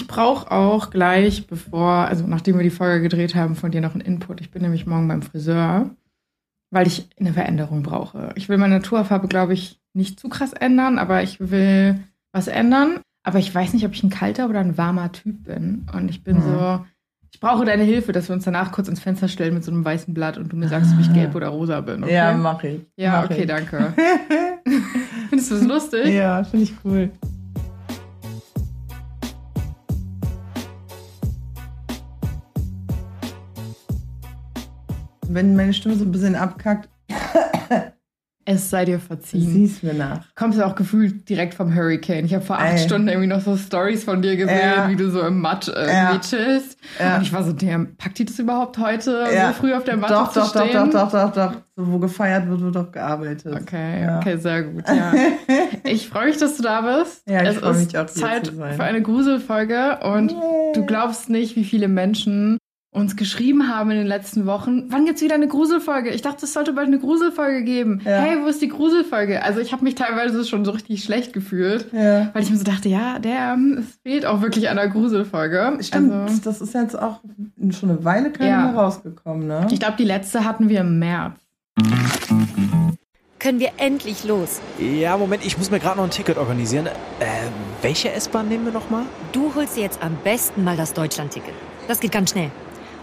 Ich brauche auch gleich, bevor, also nachdem wir die Folge gedreht haben, von dir noch einen Input. Ich bin nämlich morgen beim Friseur, weil ich eine Veränderung brauche. Ich will meine Naturfarbe, glaube ich, nicht zu krass ändern, aber ich will was ändern. Aber ich weiß nicht, ob ich ein kalter oder ein warmer Typ bin. Und ich bin Mhm. so, ich brauche deine Hilfe, dass wir uns danach kurz ins Fenster stellen mit so einem weißen Blatt und du mir sagst, ob ich gelb oder rosa bin. Okay? Ja, mach ich. Ja, Mach okay, ich. danke. Findest du das lustig? Ja, finde ich cool. Wenn meine Stimme so ein bisschen abkackt, Es sei dir verziehen. sieh's mir nach. Kommst du auch gefühlt direkt vom Hurricane. Ich habe vor acht Ey. Stunden irgendwie noch so Stories von dir gesehen, Ja. wie du so im Matsch irgendwie Ja. chillst. Ja. Und ich war so, der packt die das überhaupt heute, Ja. so früh auf der Matte Doch, zu doch, doch, stehen? doch, doch, doch, doch. So, wo gefeiert wird, wird doch gearbeitet. Okay, Ja. okay, sehr gut. Ja. Ich freue mich, dass du da bist. Ja, ich es freu ist mich auch, hier Zeit zu sein. für eine Gruselfolge und Yay. du glaubst nicht, wie viele Menschen uns geschrieben haben in den letzten Wochen. Wann gibt's wieder eine Gruselfolge? Ich dachte, es sollte bald eine Gruselfolge geben. Ja. Hey, wo ist die Gruselfolge? Also ich habe mich teilweise schon so richtig schlecht gefühlt. Ja. Weil ich mir so dachte, ja, der, ähm, es fehlt auch wirklich an der Gruselfolge. Stimmt, Also, das ist jetzt auch schon eine Weile keine Ja. mehr rausgekommen, ne? ich glaube, die letzte hatten wir im März. Können wir endlich los? Ja, Moment, ich muss mir gerade noch ein Ticket organisieren. Äh, welche S-Bahn nehmen wir nochmal? Du holst dir jetzt am besten mal das Deutschlandticket. Das geht ganz schnell.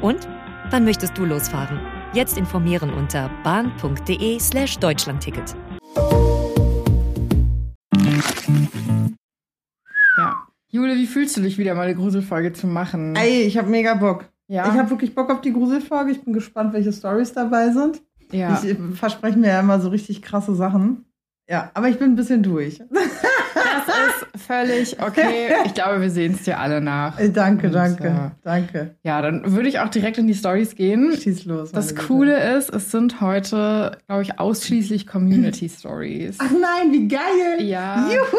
Und wann möchtest du losfahren? Jetzt informieren unter bahn.de slash Deutschlandticket. Ja. Jule, wie fühlst du dich wieder mal eine Gruselfolge zu machen? Ey, ich habe mega Bock. Ja? Ich habe wirklich Bock auf die Gruselfolge. Ich bin gespannt, welche Stories dabei sind. ja. Ich äh, verspreche mir ja immer so richtig krasse Sachen. Ja, aber ich bin ein bisschen durch. Das ist völlig okay. Ich glaube, wir sehen es dir alle nach. Ey, danke, Und, danke, äh, danke. Ja, dann würde ich auch direkt in die Stories gehen. Schieß los. Das. Coole ist, es sind heute, glaube ich, ausschließlich Community Stories. Ach nein, wie geil. Ja. Juhu.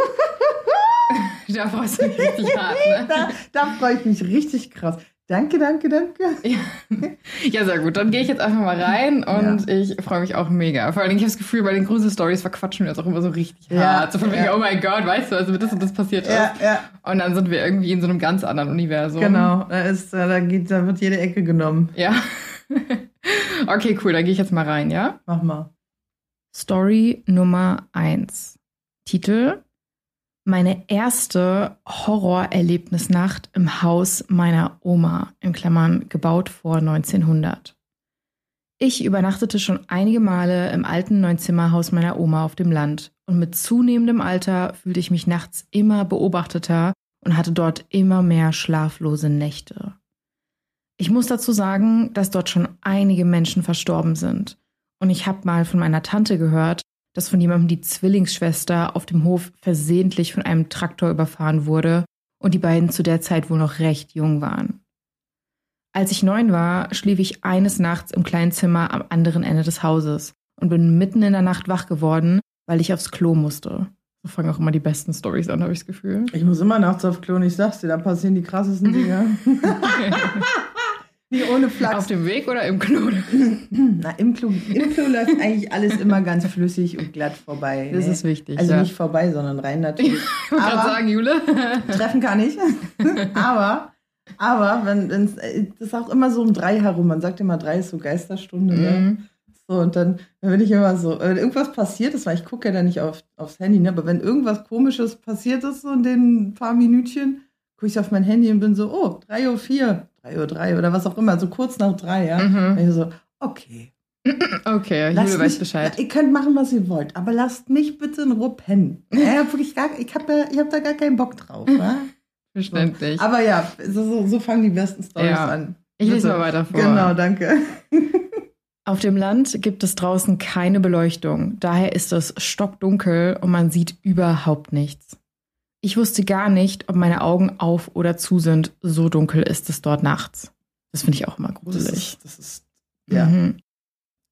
Da freust du dich richtig hart, ne? Da, da freue ich mich richtig krass. Danke, danke, danke. Ja. ja, sehr gut. Dann gehe ich jetzt einfach mal rein und ich freue mich auch mega. Vor allem, ich habe das Gefühl, bei den Grusel-Stories verquatschen wir uns auch immer so richtig Ja, hart. So von wegen, ja. oh mein Gott, weißt du, also das und das passiert Ja, ist. ja, Und dann sind wir irgendwie in so einem ganz anderen Universum. genau. Da, ist, äh, da, geht, da wird jede Ecke genommen. Ja. okay, cool. Dann gehe ich jetzt mal rein, ja? Mach mal. Story Nummer 1. Titel Meine erste Horrorerlebnisnacht im Haus meiner Oma, in Klammern gebaut vor 1900. Ich übernachtete schon einige Male im alten Neunzimmerhaus meiner Oma auf dem Land und mit zunehmendem Alter fühlte ich mich nachts immer beobachteter und hatte dort immer mehr schlaflose Nächte. Ich muss dazu sagen, dass dort schon einige Menschen verstorben sind. Und ich habe mal von meiner Tante gehört, dass von jemandem die Zwillingsschwester auf dem Hof versehentlich von einem Traktor überfahren wurde und die beiden zu der Zeit wohl noch recht jung waren. Als ich neun war, schlief ich eines Nachts im kleinen Zimmer am anderen Ende des Hauses und bin mitten in der Nacht wach geworden, weil ich aufs Klo musste. So fangen auch immer die besten Stories an, habe ich das Gefühl. Ich muss immer nachts auf Klo und ich sag's dir, da passieren die krassesten Dinge. Nie ohne Auf Flachs. dem Weg oder im Klo? Na, im Klo, Im Klo läuft eigentlich alles immer ganz flüssig und glatt vorbei. Das ne? ist wichtig. Also ja. nicht vorbei, sondern rein natürlich. ich wollte gerade sagen, Jule. Treffen kann ich. aber, aber, wenn, wenn's, äh, das ist auch immer so um drei herum. Man sagt immer, drei ist so Geisterstunde. Ne? Mhm. So, und dann, dann bin ich immer so, wenn irgendwas passiert ist, weil ich gucke ja dann nicht auf, aufs Handy, ne? aber wenn irgendwas Komisches passiert ist, so in den paar Minütchen, gucke ich auf mein Handy und bin so, oh, 3 Uhr 4, 3 Uhr 3 oder was auch immer, so kurz nach drei, ja. Mhm. Ich so, okay. Okay, lasst Jule weiß mich- Bescheid. Ihr könnt machen, was ihr wollt, aber lasst mich bitte in Ruhe pennen. Ja, wirklich gar, ich habe da, ich hab da gar keinen Bock drauf. Ja? Verständlich. Aber ja, so, so, so fangen die besten Stories Ja. an. Ich lese Bitte. mal weiter vor. Genau, danke. Auf dem Land gibt es draußen keine Beleuchtung. Daher ist es stockdunkel und man sieht überhaupt nichts. Ich wusste gar nicht, ob meine Augen auf oder zu sind. So dunkel ist es dort nachts. Das finde ich auch immer Das gruselig. ist, das ist ja. Mhm.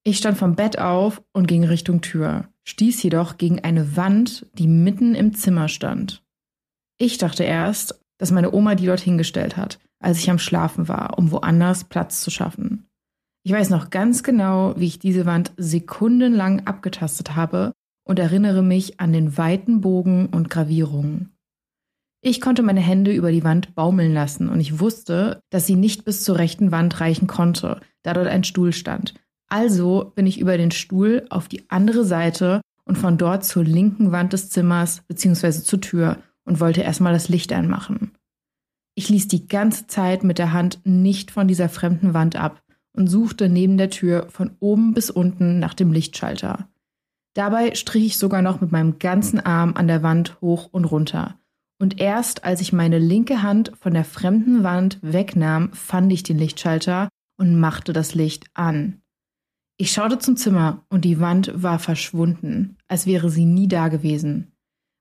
Ich stand vom Bett auf und ging Richtung Tür, stieß jedoch gegen eine Wand, die mitten im Zimmer stand. Ich dachte erst, dass meine Oma die dort hingestellt hat, als ich am Schlafen war, um woanders Platz zu schaffen. Ich weiß noch ganz genau, wie ich diese Wand sekundenlang abgetastet habe und erinnere mich an den weiten Bogen und Gravierungen. Ich konnte meine Hände über die Wand baumeln lassen und ich wusste, dass sie nicht bis zur rechten Wand reichen konnte, da dort ein Stuhl stand. Also bin ich über den Stuhl auf die andere Seite und von dort zur linken Wand des Zimmers bzw. zur Tür und wollte erstmal das Licht anmachen. Ich ließ die ganze Zeit mit der Hand nicht von dieser fremden Wand ab und suchte neben der Tür von oben bis unten nach dem Lichtschalter. Dabei strich ich sogar noch mit meinem ganzen Arm an der Wand hoch und runter. Und erst als ich meine linke Hand von der fremden Wand wegnahm, fand ich den Lichtschalter und machte das Licht an. Ich schaute zum Zimmer und die Wand war verschwunden, als wäre sie nie da gewesen.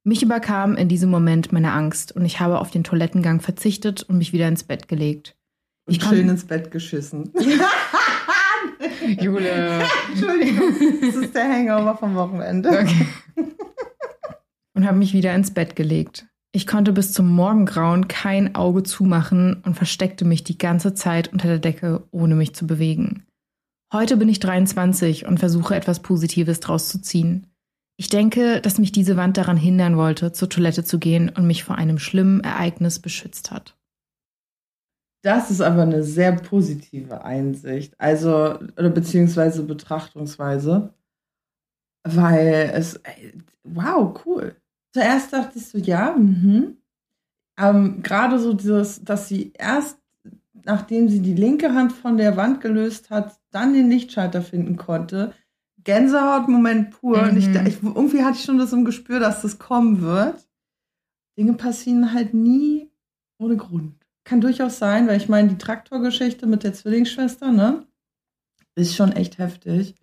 Mich überkam in diesem Moment meine Angst und ich habe auf den Toilettengang verzichtet und mich wieder ins Bett gelegt. Und Ich schön ins Bett geschissen. Jule. Entschuldigung, das ist der Hangover vom Wochenende. Okay. Und habe mich wieder ins Bett gelegt. Ich konnte bis zum Morgengrauen kein Auge zumachen und versteckte mich die ganze Zeit unter der Decke, ohne mich zu bewegen. Heute bin ich 23 und versuche etwas Positives draus zu ziehen. Ich denke, dass mich diese Wand daran hindern wollte, zur Toilette zu gehen und mich vor einem schlimmen Ereignis beschützt hat. Das ist aber eine sehr positive Einsicht, also oder beziehungsweise Betrachtungsweise, weil es, wow, cool. Zuerst dachte ich so, ja, mhm. Ähm, Gerade so dieses, dass sie erst, nachdem sie die linke Hand von der Wand gelöst hat, dann den Lichtschalter finden konnte. Gänsehaut-Moment pur. Und ich, Mhm. ich, irgendwie hatte ich schon das im Gespür, dass das kommen wird. Dinge passieren halt nie ohne Grund. Kann durchaus sein, weil ich meine, die Traktorgeschichte mit der Zwillingsschwester, ne, ist schon echt heftig.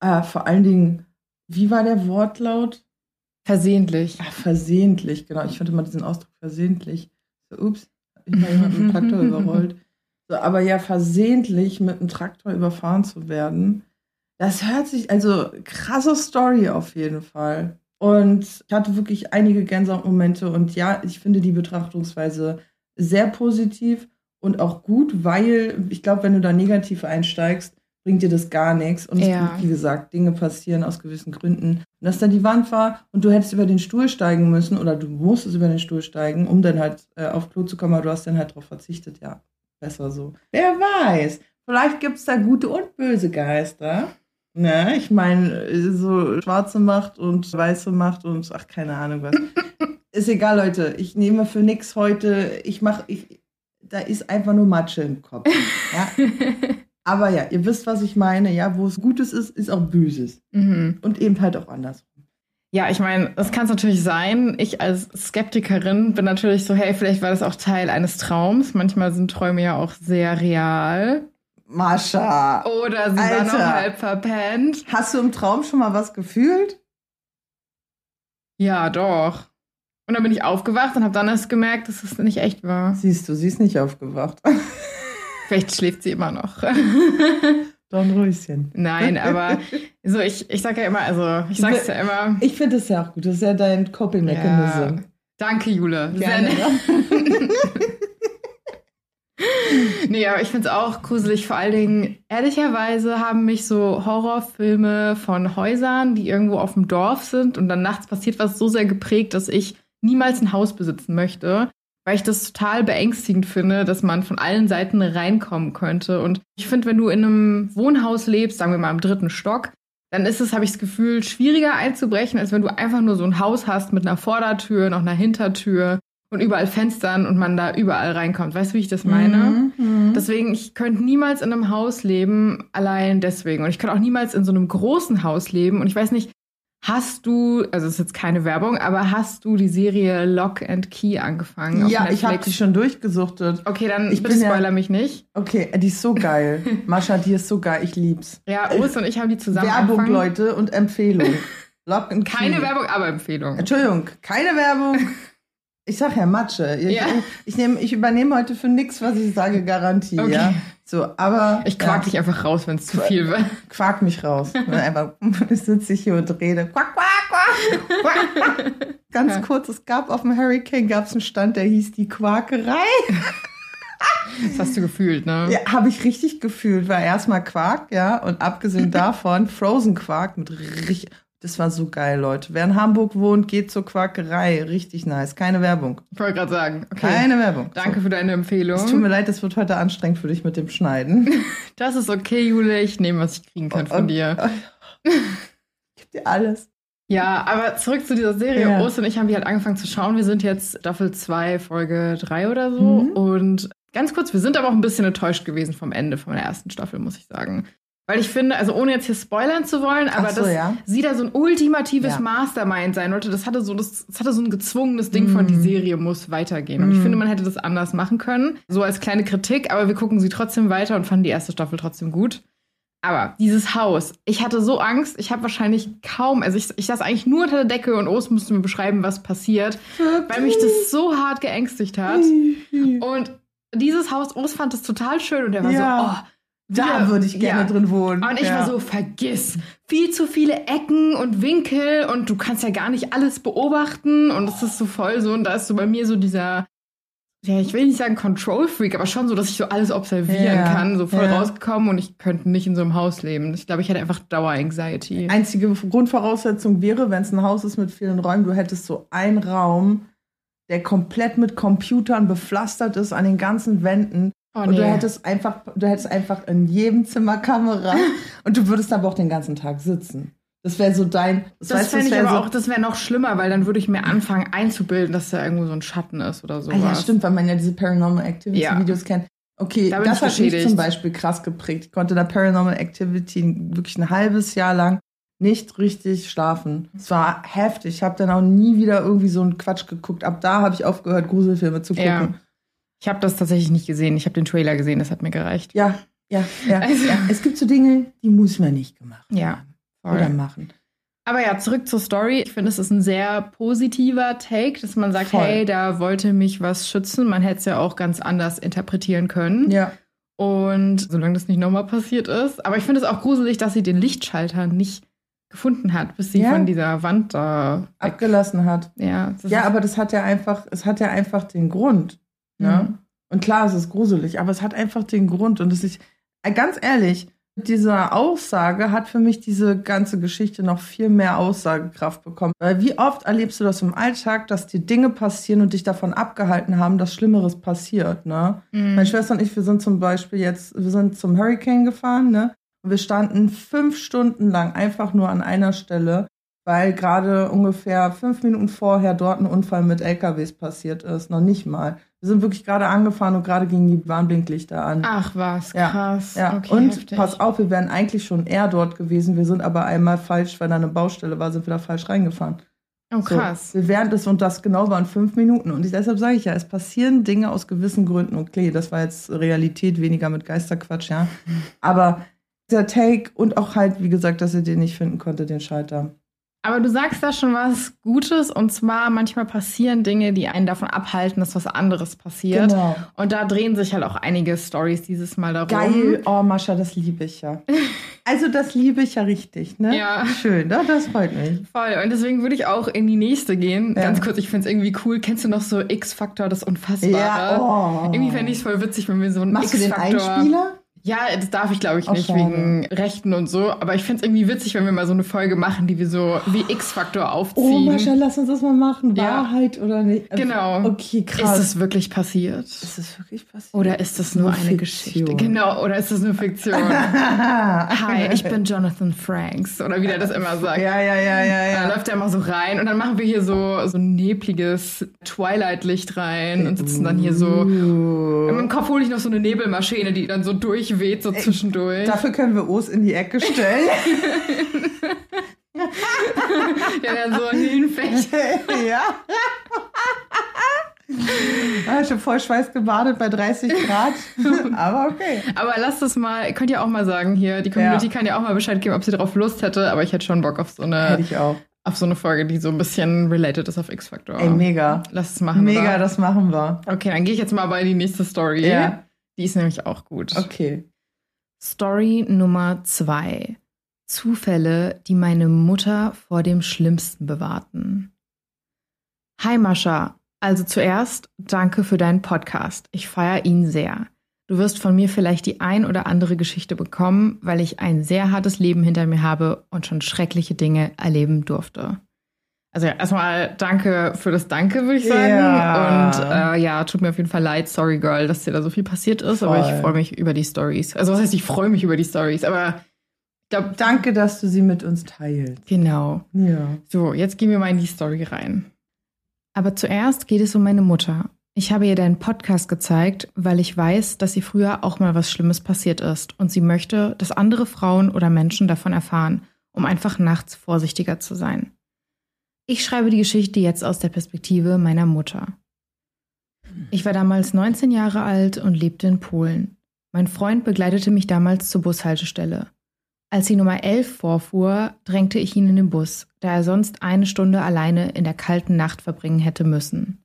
Äh, vor allen Dingen, wie war der Wortlaut? Versehentlich. Ja, versehentlich, genau. Ich finde immer diesen Ausdruck versehentlich. So, ups, hab ich mal jemanden mit dem Traktor überrollt. So, aber ja, versehentlich mit einem Traktor überfahren zu werden, das hört sich, also krasse Story auf jeden Fall. Und ich hatte wirklich einige Gänsehautmomente und ja, ich finde die Betrachtungsweise sehr positiv und auch gut, weil ich glaube, wenn du da negativ einsteigst, bringt dir das gar nichts. Und Ja. es, wie gesagt, Dinge passieren aus gewissen Gründen. Und dass da die Wand war und du hättest über den Stuhl steigen müssen oder du musstest über den Stuhl steigen, um dann halt äh, auf Klo zu kommen, aber du hast dann halt darauf verzichtet. Ja, besser so. Wer weiß, vielleicht gibt es da gute und böse Geister. Ne, ich meine, so schwarze Macht und weiße Macht und ach, keine Ahnung was. ist egal, Leute. Ich nehme für nix heute. Ich mache, ich, da ist einfach nur Matsche im Kopf. Ja? Aber ja, ihr wisst, was ich meine. Ja, wo es Gutes ist, ist auch Böses. mhm. Und eben halt auch andersrum. Ja, ich meine, das kann es natürlich sein. Ich als Skeptikerin bin natürlich so, hey, vielleicht war das auch Teil eines Traums. Manchmal sind Träume ja auch sehr real. Mascha, Oder sie war noch Alter. halb verpennt. hast du im Traum schon mal was gefühlt? Ja, doch. Und dann bin ich aufgewacht und habe dann erst gemerkt, dass es nicht echt war. Siehst du, sie ist nicht aufgewacht. Vielleicht schläft sie immer noch. Dornröschen. Nein, aber so ich, ich sag ja immer, also ich sag's ja immer. Ich finde das ja auch gut. Das ist ja dein Coping Mechanism. Ja. Danke, Jule. Sehr Gerne. nett. Nee, aber ich find's auch gruselig. Vor allen Dingen, ehrlicherweise haben mich so Horrorfilme von Häusern, die irgendwo auf dem Dorf sind und dann nachts passiert was so sehr geprägt, dass ich niemals ein Haus besitzen möchte, weil ich das total beängstigend finde, dass man von allen Seiten reinkommen könnte. Und ich finde, wenn du in einem Wohnhaus lebst, sagen wir mal im dritten Stock, dann ist es, habe ich das Gefühl, schwieriger einzubrechen, als wenn du einfach nur so ein Haus hast mit einer Vordertür, noch einer Hintertür und überall Fenstern und man da überall reinkommt. Weißt du, wie ich das meine? Mhm. Deswegen, ich könnte niemals in einem Haus leben, allein deswegen. Und ich könnte auch niemals in so einem großen Haus leben. Und ich weiß nicht, hast du, also ist jetzt keine Werbung, aber hast du die Serie Lock and Key angefangen? ja, ich habe die schon durchgesuchtet. Okay, dann Ich bitte bin ja- spoiler mich nicht. Okay, die ist so geil. Mascha, die ist so geil. Ich lieb's. Ja, Urs und ich haben die zusammen Werbung, angefangen. Leute, und Empfehlung. Lock and Keine Key. Werbung, aber Empfehlung. Entschuldigung, keine Werbung. Ich sag ja Matsche. Ich, Ja. ich, nehm, ich übernehme heute für nichts, was ich sage, Garantie. Okay. Ja? So, aber Ich quak ja, dich einfach raus, wenn es zu viel wird. quak mich raus. Einfach sitze ich hier und rede. Quack, quack, quack. quack. Ganz Ja. kurz, es gab auf dem Hurricane gab es einen Stand, der hieß die Quakerei. Das hast du gefühlt, ne? Ja, habe ich richtig gefühlt. War erstmal Quark, ja, und abgesehen davon Frozen Quark mit richtig. Das war so geil, Leute. Wer in Hamburg wohnt, geht zur Quakerei. Richtig nice. Keine Werbung. Ich wollte gerade sagen. Okay. Keine Werbung. Danke für deine Empfehlung. Es tut mir leid, das wird heute anstrengend für dich mit dem Schneiden. Das ist okay, Jule. Ich nehme, was ich kriegen kann von Und- dir. Gib dir alles. Ja, aber zurück zu dieser Serie. Ja. Ost und ich haben die halt angefangen zu schauen. Wir sind jetzt Staffel 2, Folge 3 oder so. Mhm. Und ganz kurz, wir sind aber auch ein bisschen enttäuscht gewesen vom Ende von der ersten Staffel, muss ich sagen. Weil ich finde, also ohne jetzt hier spoilern zu wollen, aber so, dass ja. sie da so ein ultimatives Ja. Mastermind sein wollte, das hatte so, das, das hatte so ein gezwungenes Ding von, die Mhm. Serie muss weitergehen. Und ich Mhm. finde, man hätte das anders machen können. So als kleine Kritik, aber wir gucken sie trotzdem weiter und fanden die erste Staffel trotzdem gut. Aber dieses Haus, ich hatte so Angst, ich habe wahrscheinlich kaum, also ich, ich saß eigentlich nur unter der Decke und Ost musste mir beschreiben, was passiert, weil mich das so hart geängstigt hat. Und dieses Haus, Ost fand es total schön und er war Ja. so, oh, Da würde ich gerne ja. drin wohnen. Und ich ja. war so, vergiss, viel zu viele Ecken und Winkel und du kannst ja gar nicht alles beobachten und es ist so voll so und da ist so bei mir so dieser, ja, ich will nicht sagen Control Freak, aber schon so, dass ich so alles observieren Ja, kann, so voll rausgekommen und ich könnte nicht in so einem Haus leben. Ich glaube, ich hätte einfach Dauer-Anxiety. Einzige Grundvoraussetzung wäre, wenn es ein Haus ist mit vielen Räumen, du hättest so einen Raum, der komplett mit Computern bepflastert ist an den ganzen Wänden. Oh, Und du nee. hättest einfach, du hättest einfach in jedem Zimmer Kamera und du würdest aber auch den ganzen Tag sitzen. Das wäre so dein. Das du, fände ich aber so, auch, das wäre noch schlimmer, weil dann würde ich mir anfangen einzubilden, dass da irgendwo so ein Schatten ist oder so. Ah, ja, stimmt, weil man ja diese Paranormal Activity Ja. Videos kennt. Okay, Da das hat mich zum Beispiel krass geprägt. Ich konnte da Paranormal Activity wirklich ein halbes Jahr lang nicht richtig schlafen. Es war heftig. Ich habe dann auch nie wieder irgendwie so einen Quatsch geguckt. Ab da habe ich aufgehört, Gruselfilme zu gucken. Ja. Ich habe das tatsächlich nicht gesehen. Ich habe den Trailer gesehen, das hat mir gereicht. Ja, ja, ja. Also- ja. Es gibt so Dinge, die muss man nicht gemacht Ja. haben. oder machen. Aber ja, zurück zur Story. Ich finde, es ist ein sehr positiver Take, dass man sagt, Voll. hey, da wollte mich was schützen. Man hätte es ja auch ganz anders interpretieren können. Ja. Und solange das nicht nochmal passiert ist. Aber ich finde es auch gruselig, dass sie den Lichtschalter nicht gefunden hat, bis sie Ja. von dieser Wand da. Abgelassen hat. Ja, Ja, aber das hat ja einfach, es hat ja einfach den Grund. Ne? Mhm. Und klar, es ist gruselig, aber es hat einfach den Grund. Und es ist, äh, ganz ehrlich, mit dieser Aussage hat für mich diese ganze Geschichte noch viel mehr Aussagekraft bekommen. Weil wie oft erlebst du das im Alltag, dass dir Dinge passieren und dich davon abgehalten haben, dass Schlimmeres passiert, ne? Mhm. Meine Schwester und ich, wir sind zum Beispiel jetzt, wir sind zum Hurricane gefahren, ne? Und wir standen fünf Stunden lang einfach nur an einer Stelle, weil gerade ungefähr fünf Minuten vorher dort ein Unfall mit LKWs passiert ist. Noch nicht mal. Wir sind wirklich gerade angefahren und gerade gingen die Warnblinklichter an. Ach was, Ja, krass. ja, Okay, und heftig. pass auf, wir wären eigentlich schon eher dort gewesen. Wir sind aber einmal falsch, weil da eine Baustelle war, sind wir da falsch reingefahren. Oh, So, krass. wir wären das und das genau waren fünf Minuten. Und ich, deshalb sage ich ja, es passieren Dinge aus gewissen Gründen. Okay, das war jetzt Realität, weniger mit Geisterquatsch, ja. Aber dieser Take und auch halt, wie gesagt, dass er den nicht finden konnte, den Schalter. Aber du sagst da schon was Gutes und zwar manchmal passieren Dinge, die einen davon abhalten, dass was anderes passiert. Genau. Und da drehen sich halt auch einige Stories dieses Mal darum. Geil. Oh, Mascha, das liebe ich ja. Also, das liebe ich ja richtig, ne? Ja. Schön, ne? das freut mich. Voll. Und deswegen würde ich auch in die nächste gehen. Ja. Ganz kurz, ich finde es irgendwie cool. Kennst du noch so X-Faktor, das Unfassbare? Ja, oh. Irgendwie fände ich es voll witzig, wenn wir so einen Machst du den X-Faktor. Einspieler? Ja, das darf ich, glaube ich, Oh, nicht, schade. wegen Rechten und so. Aber ich finde es irgendwie witzig, wenn wir mal so eine Folge machen, die wir so wie X-Faktor Oh, aufziehen. Mascha, lass uns das mal machen. Ja. Wahrheit oder nicht? Genau. Okay, krass. ist es wirklich passiert? ist das wirklich passiert? Oder ist das nur Nur eine Fiktion. Geschichte? Genau, oder ist das nur Fiktion? Hi, ich bin Jonathan Franks. Oder wie der das immer sagt. Ja, ja, ja, ja, Da ja. läuft er immer so rein und dann machen wir hier so, so ein nebliges Twilight-Licht rein und sitzen dann hier so. Uh. Im Kopf hole ich noch so eine Nebelmaschine, die dann so durchweht, so zwischendurch. Dafür können wir Os in die Ecke stellen. Der dann so hinfällt. ja. Ah, ich habe voll Schweiß gebadet bei 30 Grad. Aber okay. Aber lasst es mal, ihr könnt ja auch mal sagen hier, die Community Ja. kann ja auch mal Bescheid geben, ob sie darauf Lust hätte, aber ich hätte schon Bock auf so eine Hätte ich auch. auf so eine Folge, die so ein bisschen related ist auf X-Factor. Ey, mega. Lass es machen. Mega, oder? das machen wir. Okay, dann gehe ich jetzt mal bei die nächste Story. Ja. Die ist nämlich auch gut. Okay. Story Nummer zwei. Zufälle, die meine Mutter vor dem Schlimmsten bewahrten. Hi Mascha. Also zuerst danke für deinen Podcast. Ich feiere ihn sehr. Du wirst von mir vielleicht die ein oder andere Geschichte bekommen, weil ich ein sehr hartes Leben hinter mir habe und schon schreckliche Dinge erleben durfte. Also ja, erstmal danke für das Danke, würde ich sagen. Ja. Und äh, ja, tut mir auf jeden Fall leid, sorry girl, dass dir da so viel passiert ist, aber Voll. ich freue mich über die Stories. Also was heißt, ich freue mich über die Stories, aber ich glaube, Danke, dass du sie mit uns teilst. genau. Ja. So, jetzt gehen wir mal in die Story rein. Aber zuerst geht es um meine Mutter. Ich habe ihr deinen Podcast gezeigt, weil ich weiß, dass sie früher auch mal was Schlimmes passiert ist und sie möchte, dass andere Frauen oder Menschen davon erfahren, um einfach nachts vorsichtiger zu sein. Ich schreibe die Geschichte jetzt aus der Perspektive meiner Mutter. Ich war damals 19 Jahre alt und lebte in Polen. Mein Freund begleitete mich damals zur Bushaltestelle. Als die Nummer 11 vorfuhr, drängte ich ihn in den Bus, da er sonst eine Stunde alleine in der kalten Nacht verbringen hätte müssen.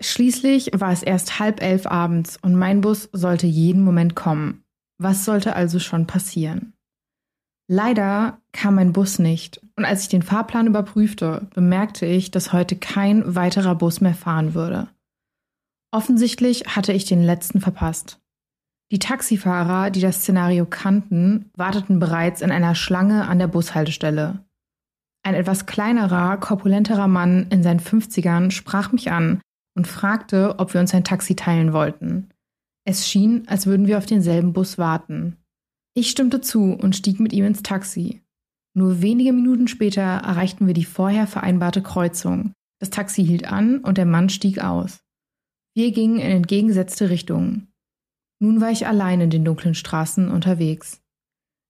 Schließlich war es erst halb elf abends und mein Bus sollte jeden Moment kommen. Was sollte also schon passieren? Leider kam mein Bus nicht und als ich den Fahrplan überprüfte, bemerkte ich, dass heute kein weiterer Bus mehr fahren würde. Offensichtlich hatte ich den letzten verpasst. Die Taxifahrer, die das Szenario kannten, warteten bereits in einer Schlange an der Bushaltestelle. Ein etwas kleinerer, korpulenterer Mann in seinen 50ern sprach mich an und fragte, ob wir uns ein Taxi teilen wollten. Es schien, als würden wir auf denselben Bus warten. Ich stimmte zu und stieg mit ihm ins Taxi. Nur wenige Minuten später erreichten wir die vorher vereinbarte Kreuzung. Das Taxi hielt an und der Mann stieg aus. Wir gingen in entgegengesetzte Richtungen. Nun war ich allein in den dunklen Straßen unterwegs.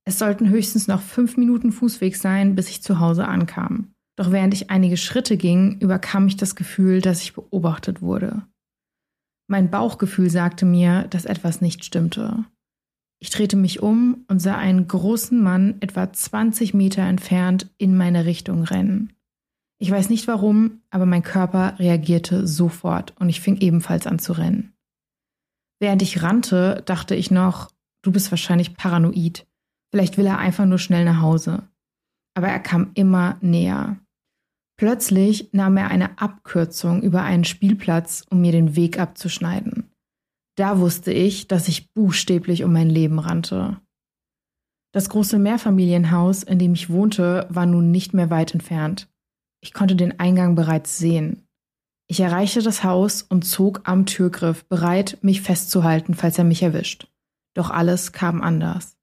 Es sollten höchstens noch fünf Minuten Fußweg sein, bis ich zu Hause ankam. Doch während ich einige Schritte ging, überkam ich das Gefühl, dass ich beobachtet wurde. Mein Bauchgefühl sagte mir, dass etwas nicht stimmte. Ich drehte mich um und sah einen großen Mann etwa 20 Meter entfernt in meine Richtung rennen. Ich weiß nicht warum, aber mein Körper reagierte sofort und ich fing ebenfalls an zu rennen. Während ich rannte, dachte ich noch, du bist wahrscheinlich paranoid. Vielleicht will er einfach nur schnell nach Hause. Aber er kam immer näher. Plötzlich nahm er eine Abkürzung über einen Spielplatz, um mir den Weg abzuschneiden. Da wusste ich, dass ich buchstäblich um mein Leben rannte. Das große Mehrfamilienhaus, in dem ich wohnte, war nun nicht mehr weit entfernt. Ich konnte den Eingang bereits sehen. Ich erreichte das Haus und zog am Türgriff, bereit, mich festzuhalten, falls er mich erwischt. Doch alles kam anders.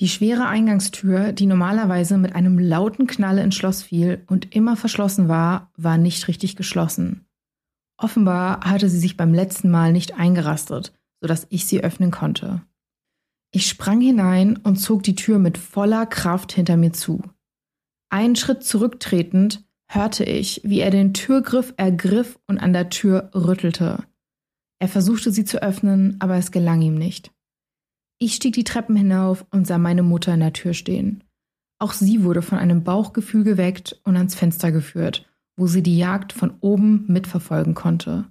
Die schwere Eingangstür, die normalerweise mit einem lauten Knall ins Schloss fiel und immer verschlossen war, war nicht richtig geschlossen. Offenbar hatte sie sich beim letzten Mal nicht eingerastet, sodass ich sie öffnen konnte. Ich sprang hinein und zog die Tür mit voller Kraft hinter mir zu. Einen Schritt zurücktretend hörte ich, wie er den Türgriff ergriff und an der Tür rüttelte. Er versuchte sie zu öffnen, aber es gelang ihm nicht. Ich stieg die Treppen hinauf und sah meine Mutter in der Tür stehen. Auch sie wurde von einem Bauchgefühl geweckt und ans Fenster geführt, wo sie die Jagd von oben mitverfolgen konnte.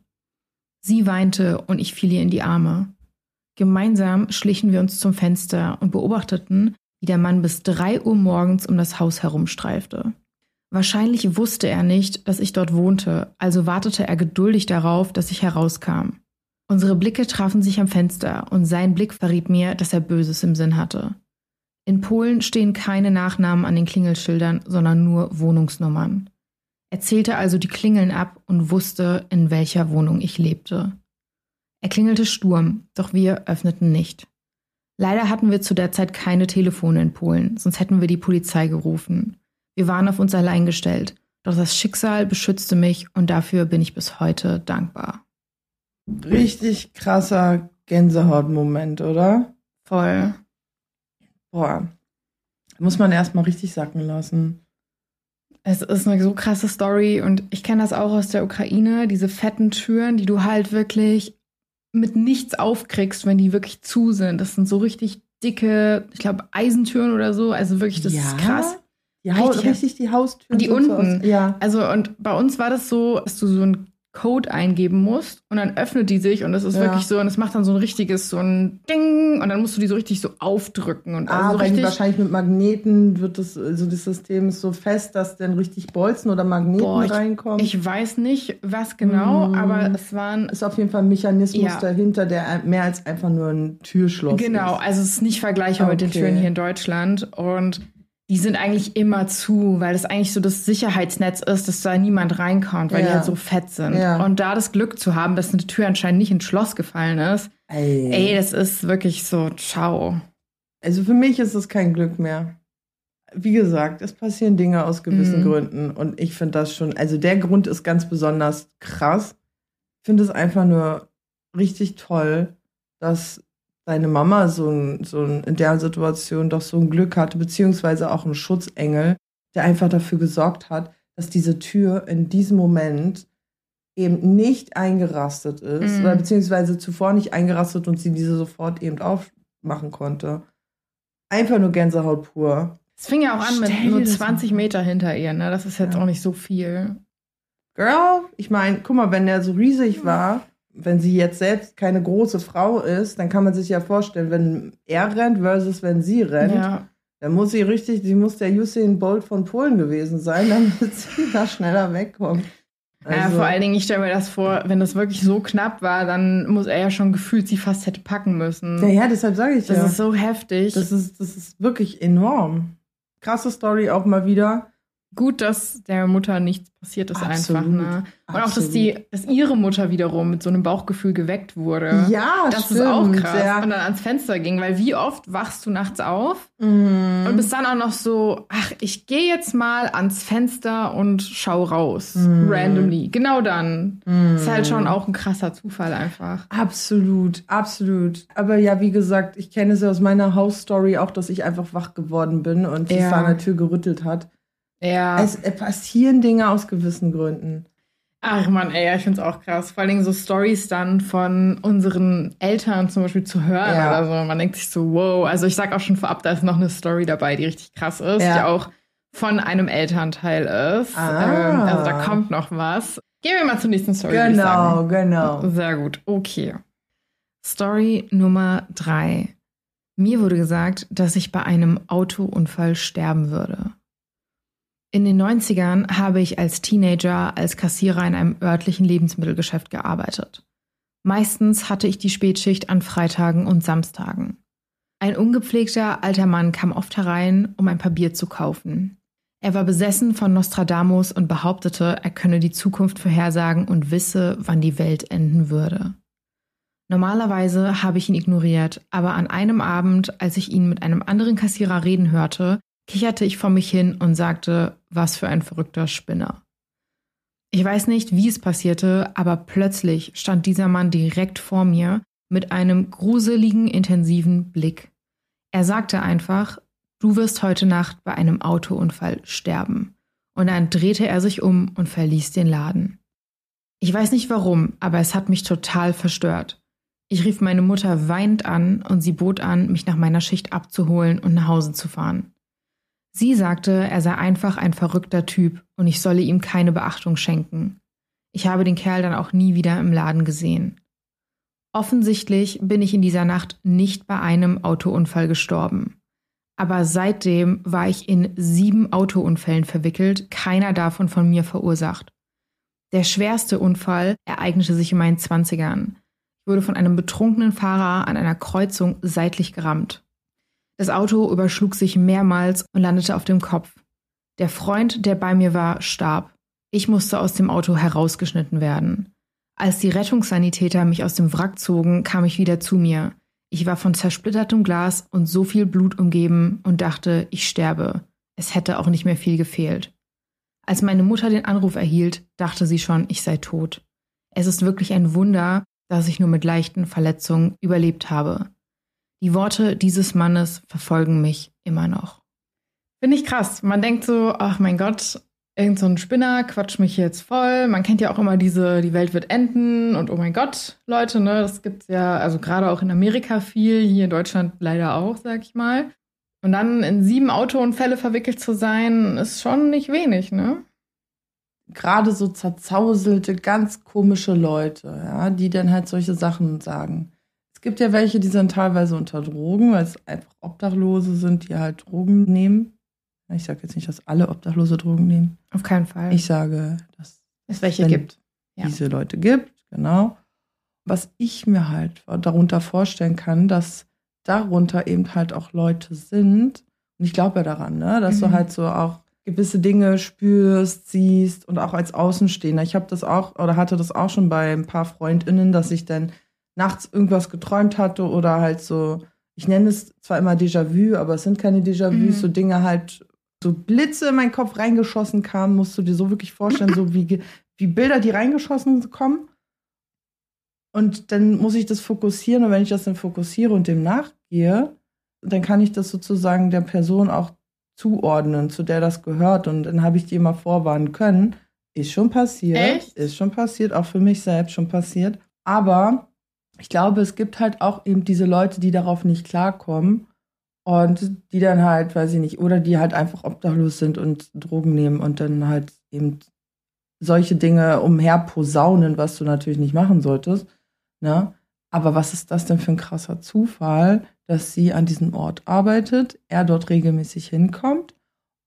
Sie weinte und ich fiel ihr in die Arme. Gemeinsam schlichen wir uns zum Fenster und beobachteten, wie der Mann bis drei Uhr morgens um das Haus herumstreifte. Wahrscheinlich wusste er nicht, dass ich dort wohnte, also wartete er geduldig darauf, dass ich herauskam. Unsere Blicke trafen sich am Fenster und sein Blick verriet mir, dass er Böses im Sinn hatte. In Polen stehen keine Nachnamen an den Klingelschildern, sondern nur Wohnungsnummern. Er zählte also die Klingeln ab und wusste, in welcher Wohnung ich lebte. Er klingelte Sturm, doch wir öffneten nicht. Leider hatten wir zu der Zeit keine Telefone in Polen, sonst hätten wir die Polizei gerufen. Wir waren auf uns allein gestellt, doch das Schicksal beschützte mich und dafür bin ich bis heute dankbar. Richtig krasser Gänsehautmoment, oder? Voll. Boah. Muss man erstmal richtig sacken lassen. Es ist eine so krasse Story und ich kenne das auch aus der Ukraine, diese fetten Türen, die du halt wirklich mit nichts aufkriegst, wenn die wirklich zu sind. Das sind so richtig dicke, ich glaube, Eisentüren oder so. Also wirklich, das ist krass. Die Haus, Richtig- richtig, die Haustür. Die so zu unten. aus- Ja. Also, und bei uns war das so, dass du so einen Code eingeben musst und dann öffnet die sich und das ist Ja. wirklich so, und es macht dann so ein richtiges, so ein Ding und dann musst du die so richtig so aufdrücken und Ah, also so weil die richtig. wahrscheinlich mit Magneten wird das, also das System ist so fest, dass dann richtig Bolzen oder Magneten Boah, reinkommen. Ich weiß nicht, was genau, Mm. aber es waren. ist auf jeden Fall ein Mechanismus Ja. dahinter, der mehr als einfach nur ein Türschloss Genau, ist. also es ist nicht vergleichbar mit den Okay. Türen hier in Deutschland und die sind eigentlich immer zu, weil das eigentlich so das Sicherheitsnetz ist, dass da niemand reinkommt, weil die Ja. halt so fett sind. Ja. Und da das Glück zu haben, dass eine Tür anscheinend nicht ins Schloss gefallen ist, Ey. ey, das ist wirklich so, ciao. Also für mich ist es kein Glück mehr. Wie gesagt, es passieren Dinge aus gewissen Mhm. Gründen und ich finde das schon, also der Grund ist ganz besonders krass. Ich finde es einfach nur richtig toll, dass deine Mama so ein, so ein, in der Situation doch so ein Glück hatte, beziehungsweise auch ein Schutzengel, der einfach dafür gesorgt hat, dass diese Tür in diesem Moment eben nicht eingerastet ist, Mhm. oder beziehungsweise zuvor nicht eingerastet und sie diese sofort eben aufmachen konnte. Einfach nur Gänsehaut pur. Es fing ja auch an mit Stell dir nur das 20 mal vor. Meter hinter ihr, ne? Das ist jetzt Ja. auch nicht so viel. Girl, ich meine, guck mal, wenn der so riesig war, wenn sie jetzt selbst keine große Frau ist, dann kann man sich ja vorstellen, wenn er rennt versus wenn sie rennt, Ja. dann muss sie richtig, sie muss der Usain Bolt von Polen gewesen sein, damit sie da schneller wegkommt. ja, Also, vor allen Dingen, ich stelle mir das vor, wenn das wirklich so knapp war, dann muss er ja schon gefühlt sie fast hätte packen müssen. ja, ja, deshalb sage ich das ja. ist so heftig. das, ist, das ist wirklich enorm. Krasse Story auch mal wieder. Gut, dass der Mutter nichts passiert ist Absolut, einfach. Ne? Und auch, dass, absolut. die, dass ihre Mutter wiederum mit so einem Bauchgefühl geweckt wurde. Ja, Das stimmt. ist auch krass. Ja. Und dann ans Fenster ging, weil wie oft wachst du nachts auf Mhm. und bist dann auch noch so, ach, ich gehe jetzt mal ans Fenster und schau raus. Mhm. Randomly. Genau dann. Mhm. Ist halt schon auch ein krasser Zufall einfach. Absolut, absolut. Aber ja, wie gesagt, ich kenne es ja aus meiner Hausstory auch, dass ich einfach wach geworden bin und Ja. an der Tür gerüttelt hat. Ja. Es äh, passieren Dinge aus gewissen Gründen. Ach man, ey, ja, ich find's auch krass. Vor allen Dingen so Stories dann von unseren Eltern zum Beispiel zu hören Ja. oder so. Man denkt sich so, wow. Also ich sag auch schon vorab, da ist noch eine Story dabei, die richtig krass ist, Ja. die auch von einem Elternteil ist. Ah. Ähm, also da kommt noch was. Gehen wir mal zur nächsten Story. Genau, genau. Sehr gut, okay. Story Nummer drei. Mir wurde gesagt, dass ich bei einem Autounfall sterben würde. In den 90ern habe ich als Teenager als Kassierer in einem örtlichen Lebensmittelgeschäft gearbeitet. Meistens hatte ich die Spätschicht an Freitagen und Samstagen. Ein ungepflegter alter Mann kam oft herein, um ein paar Bier zu kaufen. Er war besessen von Nostradamus und behauptete, er könne die Zukunft vorhersagen und wisse, wann die Welt enden würde. Normalerweise habe ich ihn ignoriert, aber an einem Abend, als ich ihn mit einem anderen Kassierer reden hörte, kicherte ich vor mich hin und sagte, was für ein verrückter Spinner. Ich weiß nicht, wie es passierte, aber plötzlich stand dieser Mann direkt vor mir mit einem gruseligen, intensiven Blick. Er sagte einfach, du wirst heute Nacht bei einem Autounfall sterben. Und dann drehte er sich um und verließ den Laden. Ich weiß nicht warum, aber es hat mich total verstört. Ich rief meine Mutter weinend an und sie bot an, mich nach meiner Schicht abzuholen und nach Hause zu fahren. Sie sagte, er sei einfach ein verrückter Typ und ich solle ihm keine Beachtung schenken. Ich habe den Kerl dann auch nie wieder im Laden gesehen. Offensichtlich bin ich in dieser Nacht nicht bei einem Autounfall gestorben. Aber seitdem war ich in sieben Autounfällen verwickelt, keiner davon von mir verursacht. Der schwerste Unfall ereignete sich in meinen Zwanzigern. Ich wurde von einem betrunkenen Fahrer an einer Kreuzung seitlich gerammt. Das Auto überschlug sich mehrmals und landete auf dem Kopf. Der Freund, der bei mir war, starb. Ich musste aus dem Auto herausgeschnitten werden. Als die Rettungssanitäter mich aus dem Wrack zogen, kam ich wieder zu mir. Ich war von zersplittertem Glas und so viel Blut umgeben und dachte, ich sterbe. Es hätte auch nicht mehr viel gefehlt. Als meine Mutter den Anruf erhielt, dachte sie schon, ich sei tot. Es ist wirklich ein Wunder, dass ich nur mit leichten Verletzungen überlebt habe. Die Worte dieses Mannes verfolgen mich immer noch. Finde ich krass. Man denkt so, ach mein Gott, irgend so ein Spinner quatscht mich jetzt voll. Man kennt ja auch immer diese, die Welt wird enden und oh mein Gott, Leute, ne, das gibt's ja, also gerade auch in Amerika viel, hier in Deutschland leider auch, sag ich mal. Und dann in sieben Autounfälle verwickelt zu sein, ist schon nicht wenig, ne? Gerade so zerzauselte, ganz komische Leute, ja, die dann halt solche Sachen sagen. Es gibt ja welche, die sind teilweise unter Drogen, weil es einfach Obdachlose sind, die halt Drogen nehmen. Ich sage jetzt nicht, dass alle Obdachlose Drogen nehmen. Auf keinen Fall. Ich sage, dass es welche gibt. Ja. Diese Leute gibt, genau. Was ich mir halt darunter vorstellen kann, dass darunter eben halt auch Leute sind. Und ich glaube ja daran, ne, dass mhm. du halt so auch gewisse Dinge spürst, siehst und auch als Außenstehender. Ich habe das auch oder hatte das auch schon bei ein paar Freundinnen, dass ich dann nachts irgendwas geträumt hatte oder halt so, ich nenne es zwar immer Déjà-vu, aber es sind keine Déjà-vus, mhm. so Dinge halt, so Blitze in meinen Kopf reingeschossen kamen, musst du dir so wirklich vorstellen, so wie, wie Bilder, die reingeschossen kommen. Und dann muss ich das fokussieren und wenn ich das dann fokussiere und dem nachgehe, dann kann ich das sozusagen der Person auch zuordnen, zu der das gehört. Und dann habe ich die immer vorwarnen können. Ist schon passiert. Echt? Ist schon passiert, auch für mich selbst schon passiert. Aber ich glaube, es gibt halt auch eben diese Leute, die darauf nicht klarkommen und die dann halt, weiß ich nicht, oder die halt einfach obdachlos sind und Drogen nehmen und dann halt eben solche Dinge umher posaunen, was du natürlich nicht machen solltest. Ne? Aber was ist das denn für ein krasser Zufall, dass sie an diesem Ort arbeitet, er dort regelmäßig hinkommt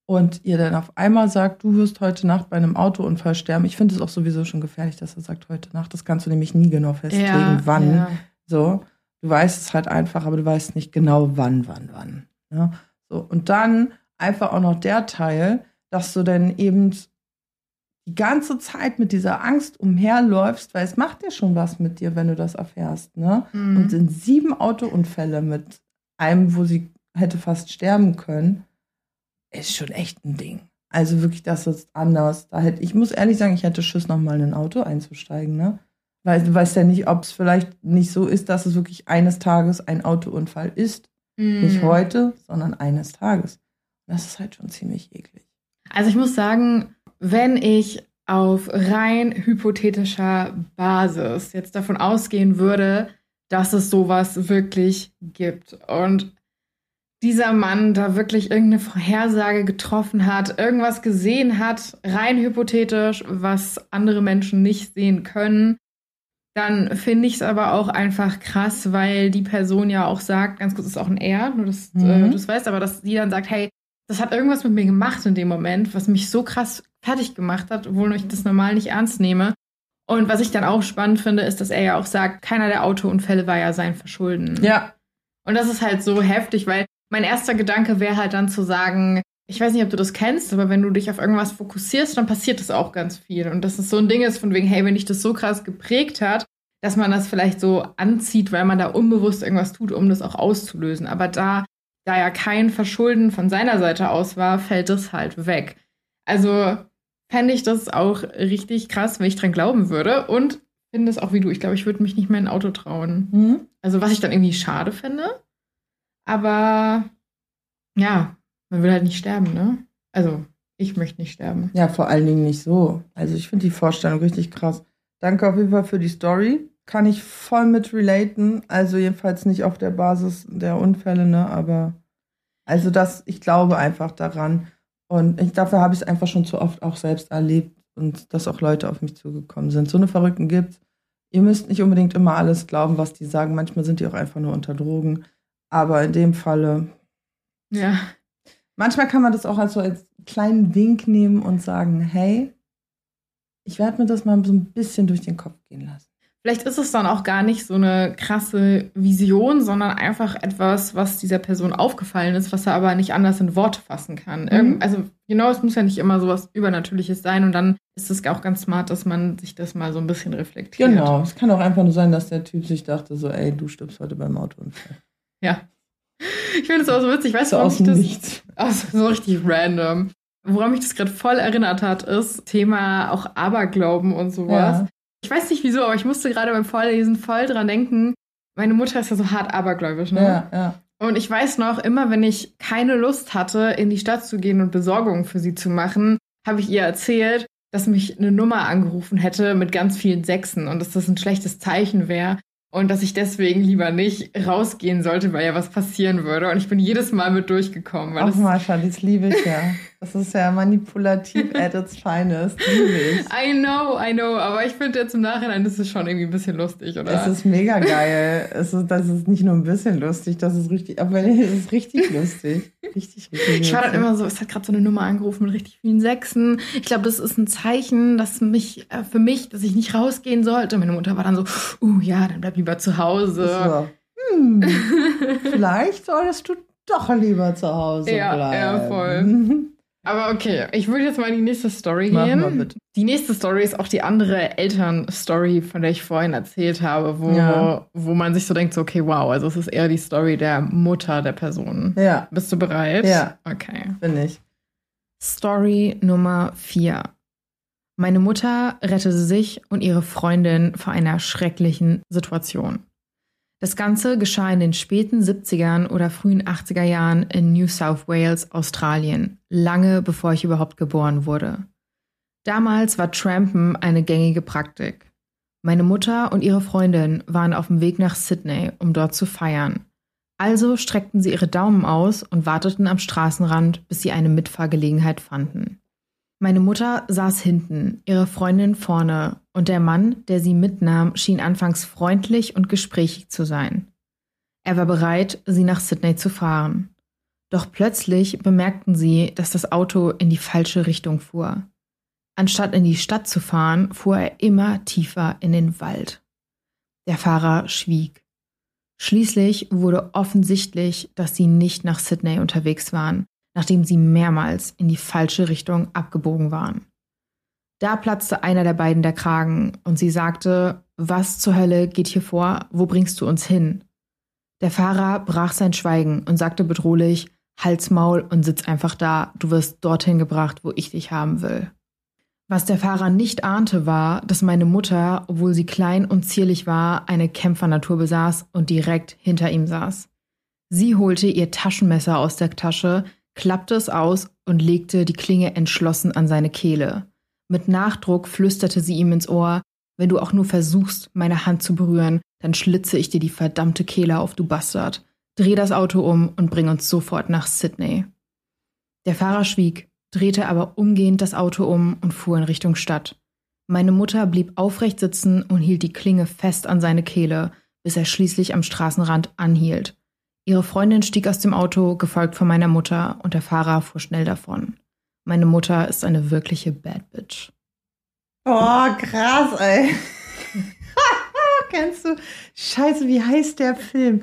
und ihr dann auf einmal sagt, du wirst heute Nacht bei einem Autounfall sterben. Ich finde es auch sowieso schon gefährlich, dass er sagt heute Nacht. Das kannst du nämlich nie genau festlegen, ja, wann. Ja. So, du weißt es halt einfach, aber du weißt nicht genau wann, wann, wann. Ja? Ne? So und dann einfach auch noch der Teil, dass du dann eben die ganze Zeit mit dieser Angst umherläufst, weil es macht ja schon was mit dir, wenn du das erfährst. Ne? Mhm. Und sind sieben Autounfälle mit einem, wo sie hätte fast sterben können, ist schon echt ein Ding. Also wirklich, das ist anders. Da hätte, ich muss ehrlich sagen, ich hätte Schiss, nochmal in ein Auto einzusteigen, ne? Weil du weißt ja nicht, ob es vielleicht nicht so ist, dass es wirklich eines Tages ein Autounfall ist. Mhm. Nicht heute, sondern eines Tages. Das ist halt schon ziemlich eklig. Also ich muss sagen, wenn ich auf rein hypothetischer Basis jetzt davon ausgehen würde, dass es sowas wirklich gibt und dieser Mann da wirklich irgendeine Vorhersage getroffen hat, irgendwas gesehen hat, rein hypothetisch, was andere Menschen nicht sehen können, dann finde ich es aber auch einfach krass, weil die Person ja auch sagt, ganz kurz ist auch ein Er, nur dass äh, mhm. äh, du es weißt, aber dass die dann sagt, hey, das hat irgendwas mit mir gemacht in dem Moment, was mich so krass fertig gemacht hat, obwohl ich das normal nicht ernst nehme. Und was ich dann auch spannend finde, ist, dass er ja auch sagt, keiner der Autounfälle war ja sein Verschulden. Ja. Und das ist halt so heftig, weil mein erster Gedanke wäre halt dann zu sagen, ich weiß nicht, ob du das kennst, aber wenn du dich auf irgendwas fokussierst, dann passiert das auch ganz viel. Und das ist so ein Ding ist von wegen, hey, wenn dich das so krass geprägt hat, dass man das vielleicht so anzieht, weil man da unbewusst irgendwas tut, um das auch auszulösen. Aber da da ja kein Verschulden von seiner Seite aus war, fällt das halt weg. Also fände ich das auch richtig krass, wenn ich dran glauben würde. Und finde es auch wie du. Ich glaube, ich würde mich nicht mehr in ein Auto trauen. Mhm. Also, was ich dann irgendwie schade finde. Aber ja, man will halt nicht sterben, ne? Also, ich möchte nicht sterben. Ja, vor allen Dingen nicht so. Also, ich finde die Vorstellung richtig krass. Danke auf jeden Fall für die Story. Kann ich voll mit relaten. Also, jedenfalls nicht auf der Basis der Unfälle, ne? Aber also das, ich glaube einfach daran. Und ich, dafür habe ich es einfach schon zu oft auch selbst erlebt und dass auch Leute auf mich zugekommen sind. So eine Verrückten gibt Ihr müsst nicht unbedingt immer alles glauben, was die sagen. Manchmal sind die auch einfach nur unter Drogen. Aber in dem Falle. Ja. Manchmal kann man das auch als so als kleinen Wink nehmen und sagen, hey, ich werde mir das mal so ein bisschen durch den Kopf gehen lassen. Vielleicht ist es dann auch gar nicht so eine krasse Vision, sondern einfach etwas, was dieser Person aufgefallen ist, was er aber nicht anders in Worte fassen kann. Mhm. Also, genau, es muss ja nicht immer so was Übernatürliches sein und dann ist es auch ganz smart, dass man sich das mal so ein bisschen reflektiert. Genau, es kann auch einfach nur sein, dass der Typ sich dachte, so, ey, du stirbst heute beim Autounfall. Ja. Ich finde es auch so witzig, weißt du, aus dem Nichts. Also, so richtig random. Woran mich das gerade voll erinnert hat, ist Thema auch Aberglauben und sowas. Ja. Ich weiß nicht wieso, aber ich musste gerade beim Vorlesen voll dran denken. Meine Mutter ist ja so hart abergläubisch, ne? Ja, ja. Und ich weiß noch, immer wenn ich keine Lust hatte, in die Stadt zu gehen und Besorgungen für sie zu machen, habe ich ihr erzählt, dass mich eine Nummer angerufen hätte mit ganz vielen Sechsen und dass das ein schlechtes Zeichen wäre. Und dass ich deswegen lieber nicht rausgehen sollte, weil ja was passieren würde. Und ich bin jedes Mal mit durchgekommen. Weil Ach, das, Marsha, das liebe ich ja. Das ist ja manipulativ at its finest. I know, I know. Aber ich finde jetzt im Nachhinein, das ist schon irgendwie ein bisschen lustig, oder? Es ist mega geil. Es ist, das ist nicht nur ein bisschen lustig, das ist richtig, aber es ist richtig lustig. Richtig, richtig ich war dann lustig. immer so, es hat gerade so eine Nummer angerufen mit richtig vielen Sechsen. Ich glaube, das ist ein Zeichen, dass mich, äh, für mich, dass ich nicht rausgehen sollte. Meine Mutter war dann so, uh ja, dann bleib lieber zu Hause. So. Hm, vielleicht solltest du doch lieber zu Hause Ja, bleiben. ja, voll. Aber okay, ich würde jetzt mal in die nächste Story Mach gehen. Die nächste Story ist auch die andere Elternstory, von der ich vorhin erzählt habe, wo, Ja. wo man sich so denkt, so, okay, wow, also es ist eher die Story der Mutter der Person. Ja, Bist du bereit? Ja. Okay. bin ich. Story Nummer 4. Meine Mutter rettete sich und ihre Freundin vor einer schrecklichen Situation. Das Ganze geschah in den späten 70ern oder frühen 80er Jahren in New South Wales, Australien, lange bevor ich überhaupt geboren wurde. Damals war Trampen eine gängige Praktik. Meine Mutter und ihre Freundin waren auf dem Weg nach Sydney, um dort zu feiern. Also streckten sie ihre Daumen aus und warteten am Straßenrand, bis sie eine Mitfahrgelegenheit fanden. Meine Mutter saß hinten, ihre Freundin vorne, und der Mann, der sie mitnahm, schien anfangs freundlich und gesprächig zu sein. Er war bereit, sie nach Sydney zu fahren. Doch plötzlich bemerkten sie, dass das Auto in die falsche Richtung fuhr. Anstatt in die Stadt zu fahren, fuhr er immer tiefer in den Wald. Der Fahrer schwieg. Schließlich wurde offensichtlich, dass sie nicht nach Sydney unterwegs waren, nachdem sie mehrmals in die falsche Richtung abgebogen waren. Da platzte einer der beiden der Kragen und sie sagte, was zur Hölle geht hier vor, wo bringst du uns hin? Der Fahrer brach sein Schweigen und sagte bedrohlich, Halt's Maul und sitz einfach da, du wirst dorthin gebracht, wo ich dich haben will. Was der Fahrer nicht ahnte, war, dass meine Mutter, obwohl sie klein und zierlich war, eine Kämpfernatur besaß und direkt hinter ihm saß. Sie holte ihr Taschenmesser aus der Tasche, klappte es aus und legte die Klinge entschlossen an seine Kehle. Mit Nachdruck flüsterte sie ihm ins Ohr, wenn du auch nur versuchst, meine Hand zu berühren, dann schlitze ich dir die verdammte Kehle auf, du Bastard. Dreh das Auto um und bring uns sofort nach Sydney. Der Fahrer schwieg, drehte aber umgehend das Auto um und fuhr in Richtung Stadt. Meine Mutter blieb aufrecht sitzen und hielt die Klinge fest an seine Kehle, bis er schließlich am Straßenrand anhielt. Ihre Freundin stieg aus dem Auto, gefolgt von meiner Mutter, und der Fahrer fuhr schnell davon. Meine Mutter ist eine wirkliche Bad Bitch. Oh, krass, ey. Kennst du? Scheiße, wie heißt der Film?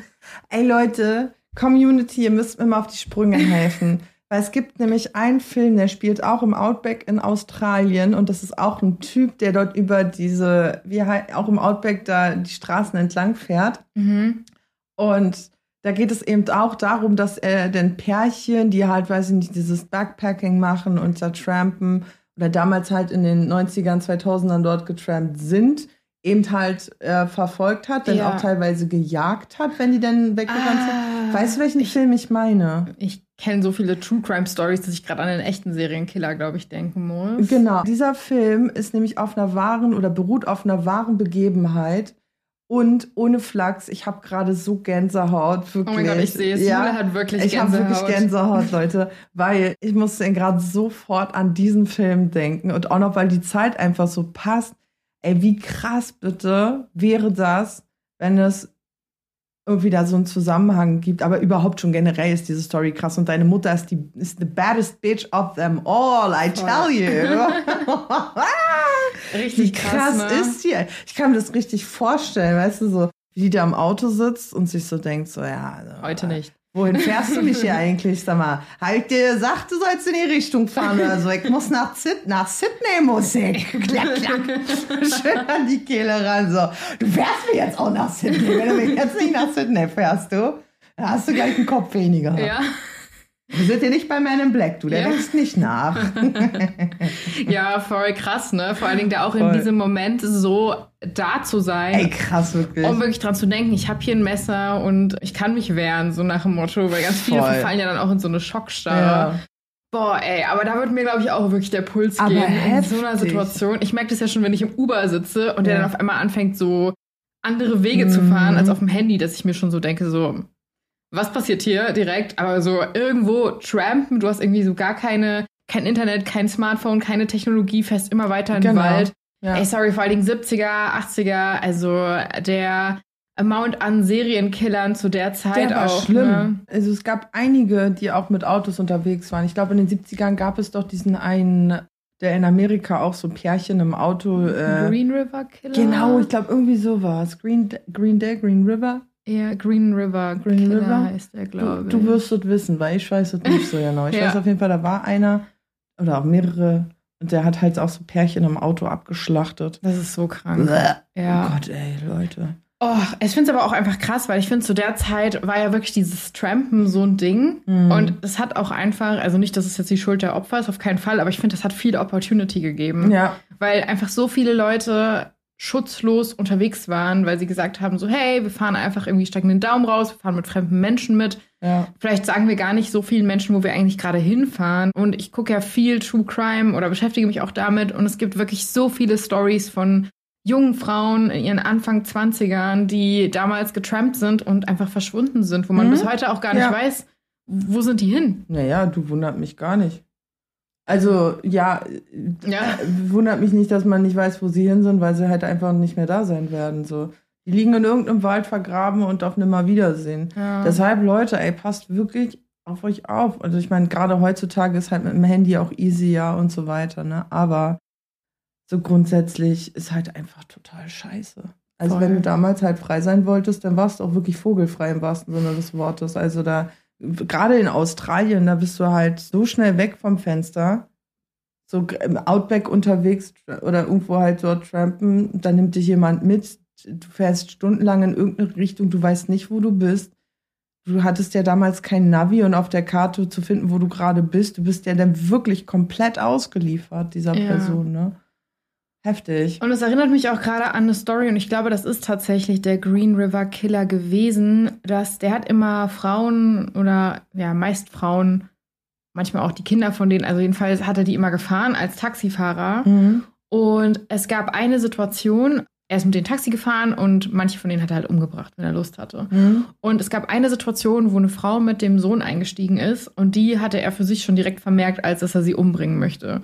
Ey, Leute, Community, ihr müsst mir mal auf die Sprünge helfen. Weil es gibt nämlich einen Film, der spielt auch im Outback in Australien und das ist auch ein Typ, der dort über diese, wie auch im Outback da die Straßen entlang fährt. Mhm. Und da geht es eben auch darum, dass er den Pärchen, die halt, weiß ich nicht, dieses Backpacking machen und da trampen oder damals halt in den 90ern, 2000ern dort getrampt sind, eben halt äh, verfolgt hat, dann Ja. auch teilweise gejagt hat, wenn die dann weggerannt sind. Ah, Weißt du, welchen Film ich meine? Ich kenne so viele True Crime Stories, dass ich gerade an einen echten Serienkiller, glaube ich, denken muss. Genau. Dieser Film ist nämlich auf einer wahren oder beruht auf einer wahren Begebenheit. Und ohne Flachs, ich habe gerade so Gänsehaut, Oh wirklich. mein Gott, ich sehe es. Jule hat wirklich Ich habe Gänsehaut. wirklich Gänsehaut, Leute, weil ich musste gerade sofort an diesen Film denken und auch noch, weil die Zeit einfach so passt. Ey, wie krass bitte wäre das, wenn es irgendwie da so einen Zusammenhang gibt, aber überhaupt schon generell ist diese Story krass und deine Mutter ist die ist the baddest bitch of them all, I tell you. Richtig Wie krass, ne? ist die? Ich kann mir das richtig vorstellen, weißt du, so wie die da im Auto sitzt und sich so denkt, so ja, also, Heute nicht. Wohin fährst du mich hier eigentlich? Sag mal, halt dir gesagt, du sollst in die Richtung fahren oder so. Ich muss nach, Sid nach Sydney, muss ich. Klack, klack. Schön an die Kehle ran. So, du fährst mir jetzt auch nach Sydney. Wenn du mich jetzt nicht nach Sydney fährst, du, dann hast du gleich einen Kopf weniger. Ja. Wir sind hier nicht bei Man in Black, du, der Ja. wächst nicht nach. ja, voll krass, ne? Vor allen Dingen da auch in Voll. diesem Moment so da zu sein. Ey, krass, wirklich. Um wirklich dran zu denken, ich habe hier ein Messer und ich kann mich wehren, so nach dem Motto, weil ganz viele Voll. verfallen ja dann auch in so eine Schockstarre. Ja. Boah, ey, aber da wird mir, glaube ich, auch wirklich der Puls Aber gehen in so einer heftig. Situation. Ich merke das ja schon, wenn ich im Uber sitze und der Ja. dann auf einmal anfängt, so andere Wege zu fahren als auf dem Handy, dass ich mir schon so denke, so, was passiert hier direkt? Aber so irgendwo trampen, du hast irgendwie so gar keine, kein Internet, kein Smartphone, keine Technologie, fährst immer weiter in den Genau. Wald. Ja. Ey, sorry, vor allen Dingen 70er, 80er, also der Amount an Serienkillern zu der Zeit Der war auch. schlimm. Ne? Also es gab einige, die auch mit Autos unterwegs waren. Ich glaube, in den 70ern gab es doch diesen einen, der in Amerika auch so Pärchen im Auto. Äh, Green River Killer? genau, ich glaube irgendwie sowas. Green, Green Day, Green River. Ja, Green River Green Killer River? heißt der, Du, glaube ich. du wirst es wissen, weil ich weiß es nicht so genau. Ich Ja. weiß auf jeden Fall, da war einer oder auch mehrere und der hat halt auch so Pärchen im Auto abgeschlachtet. Das ist so krank. Bäh. Ja. Oh Gott, ey, Leute. Oh, ich finde es aber auch einfach krass, weil ich finde, zu der Zeit war ja wirklich dieses Trampen so ein Ding. Mhm. Und es hat auch einfach, also nicht, dass es jetzt die Schuld der Opfer ist, auf keinen Fall, aber ich finde, es hat viel Opportunity gegeben. Ja, Weil einfach so viele Leute schutzlos unterwegs waren, weil sie gesagt haben, so, hey, wir fahren einfach irgendwie, stecken den Daumen raus, wir fahren mit fremden Menschen mit. ja. Vielleicht sagen wir gar nicht so vielen Menschen, wo wir eigentlich gerade hinfahren. Und ich gucke ja viel True Crime oder beschäftige mich auch damit. Und es gibt wirklich so viele Stories von jungen Frauen in ihren Anfang 20ern, die damals getrampt sind und einfach verschwunden sind, wo man Mhm. bis heute auch gar nicht Ja. weiß, wo sind die hin? Naja, du wundert mich gar nicht. Also, ja, Ja. äh, wundert mich nicht, dass man nicht weiß, wo sie hin sind, weil sie halt einfach nicht mehr da sein werden. So. Die liegen in irgendeinem Wald vergraben und auf Nimmerwiedersehen. Ja. Deshalb, Leute, ey, passt wirklich auf euch auf. Also ich meine, gerade heutzutage ist halt mit dem Handy auch easier und so weiter, ne? Aber so grundsätzlich ist halt einfach total scheiße. Also Voll. wenn du damals halt frei sein wolltest, dann warst du auch wirklich vogelfrei im wahrsten Sinne des Wortes. Also da, gerade in Australien, da bist du halt so schnell weg vom Fenster, so im Outback unterwegs oder irgendwo halt dort trampen, da nimmt dich jemand mit, du fährst stundenlang in irgendeine Richtung, du weißt nicht, wo du bist. Du hattest ja damals kein Navi und auf der Karte zu finden, wo du gerade bist. Du bist ja dann wirklich komplett ausgeliefert, dieser Ja. Person, ne? Heftig. Und es erinnert mich auch gerade an eine Story, und ich glaube, das ist tatsächlich der Green River Killer gewesen, dass der hat immer Frauen oder ja, meist Frauen, manchmal auch die Kinder von denen, also jedenfalls hat er die immer gefahren als Taxifahrer. Mhm. Und es gab eine Situation, er ist mit dem Taxi gefahren und manche von denen hat er halt umgebracht, wenn er Lust hatte. Mhm. Und es gab eine Situation, wo eine Frau mit dem Sohn eingestiegen ist und die hatte er für sich schon direkt vermerkt, als dass er sie umbringen möchte.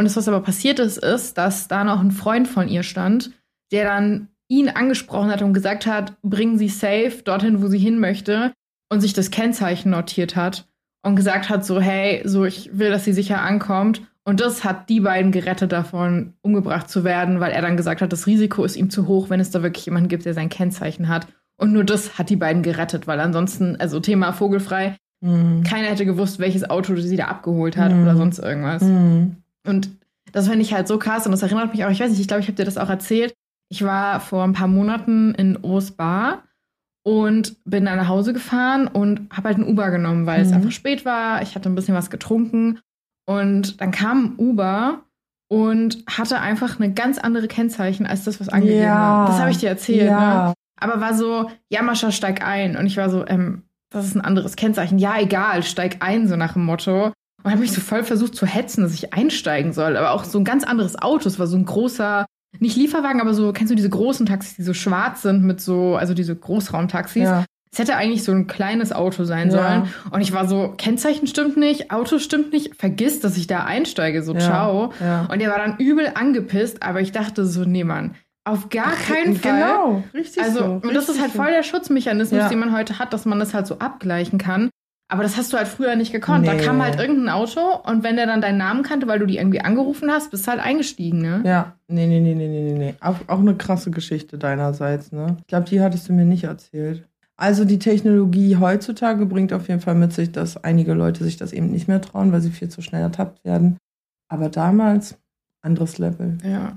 Und das, was aber passiert ist, ist, dass da noch ein Freund von ihr stand, der dann ihn angesprochen hat und gesagt hat, bringen Sie safe dorthin, wo sie hin möchte und sich das Kennzeichen notiert hat und gesagt hat so, hey, so ich will, dass sie sicher ankommt. Und das hat die beiden gerettet davon, umgebracht zu werden, weil er dann gesagt hat, das Risiko ist ihm zu hoch, wenn es da wirklich jemanden gibt, der sein Kennzeichen hat. Und nur das hat die beiden gerettet, weil ansonsten, also Thema vogelfrei, Mhm. keiner hätte gewusst, welches Auto sie da abgeholt hat Mhm. oder sonst irgendwas. Mhm. Und das finde ich halt so krass und das erinnert mich auch, ich weiß nicht, ich glaube, ich habe dir das auch erzählt. Ich war vor ein paar Monaten in Osbar und bin dann nach Hause gefahren und habe halt ein Uber genommen, weil es Mhm. einfach spät war. Ich hatte ein bisschen was getrunken und dann kam ein Uber und hatte einfach eine ganz andere Kennzeichen als das, was angegeben Ja. war. Das habe ich dir erzählt, ne? Ja. Aber war so, ja, Mascha, steig ein. Und ich war so, ähm, das ist ein anderes Kennzeichen. Ja, egal, steig ein, so nach dem Motto. Und habe mich so voll versucht zu hetzen, dass ich einsteigen soll. Aber auch so ein ganz anderes Auto. Es war so ein großer, nicht Lieferwagen, aber so, kennst du diese großen Taxis, die so schwarz sind mit so, also diese Großraumtaxis? Ja. Es hätte eigentlich so ein kleines Auto sein Ja. sollen. Und ich war so, Kennzeichen stimmt nicht, Auto stimmt nicht, vergiss, dass ich da einsteige, so Ja. ciao. Ja. Und der war dann übel angepisst, aber ich dachte so, nee, Mann, auf gar keinen Fall. Genau, richtig Also, so. und das ist richtig halt voll der Schutzmechanismus, den man heute hat, dass man das halt so abgleichen kann. Aber das hast du halt früher nicht gekonnt. Da Nee. kam halt irgendein Auto und wenn der dann deinen Namen kannte, weil du die irgendwie angerufen hast, bist du halt eingestiegen, ne? Ja, nee, nee, nee, nee, nee, nee, nee. Auch, auch eine krasse Geschichte deinerseits, ne? Ich glaube, die hattest du mir nicht erzählt. Also die Technologie heutzutage bringt auf jeden Fall mit sich, dass einige Leute sich das eben nicht mehr trauen, weil sie viel zu schnell ertappt werden. Aber damals, anderes Level. Ja.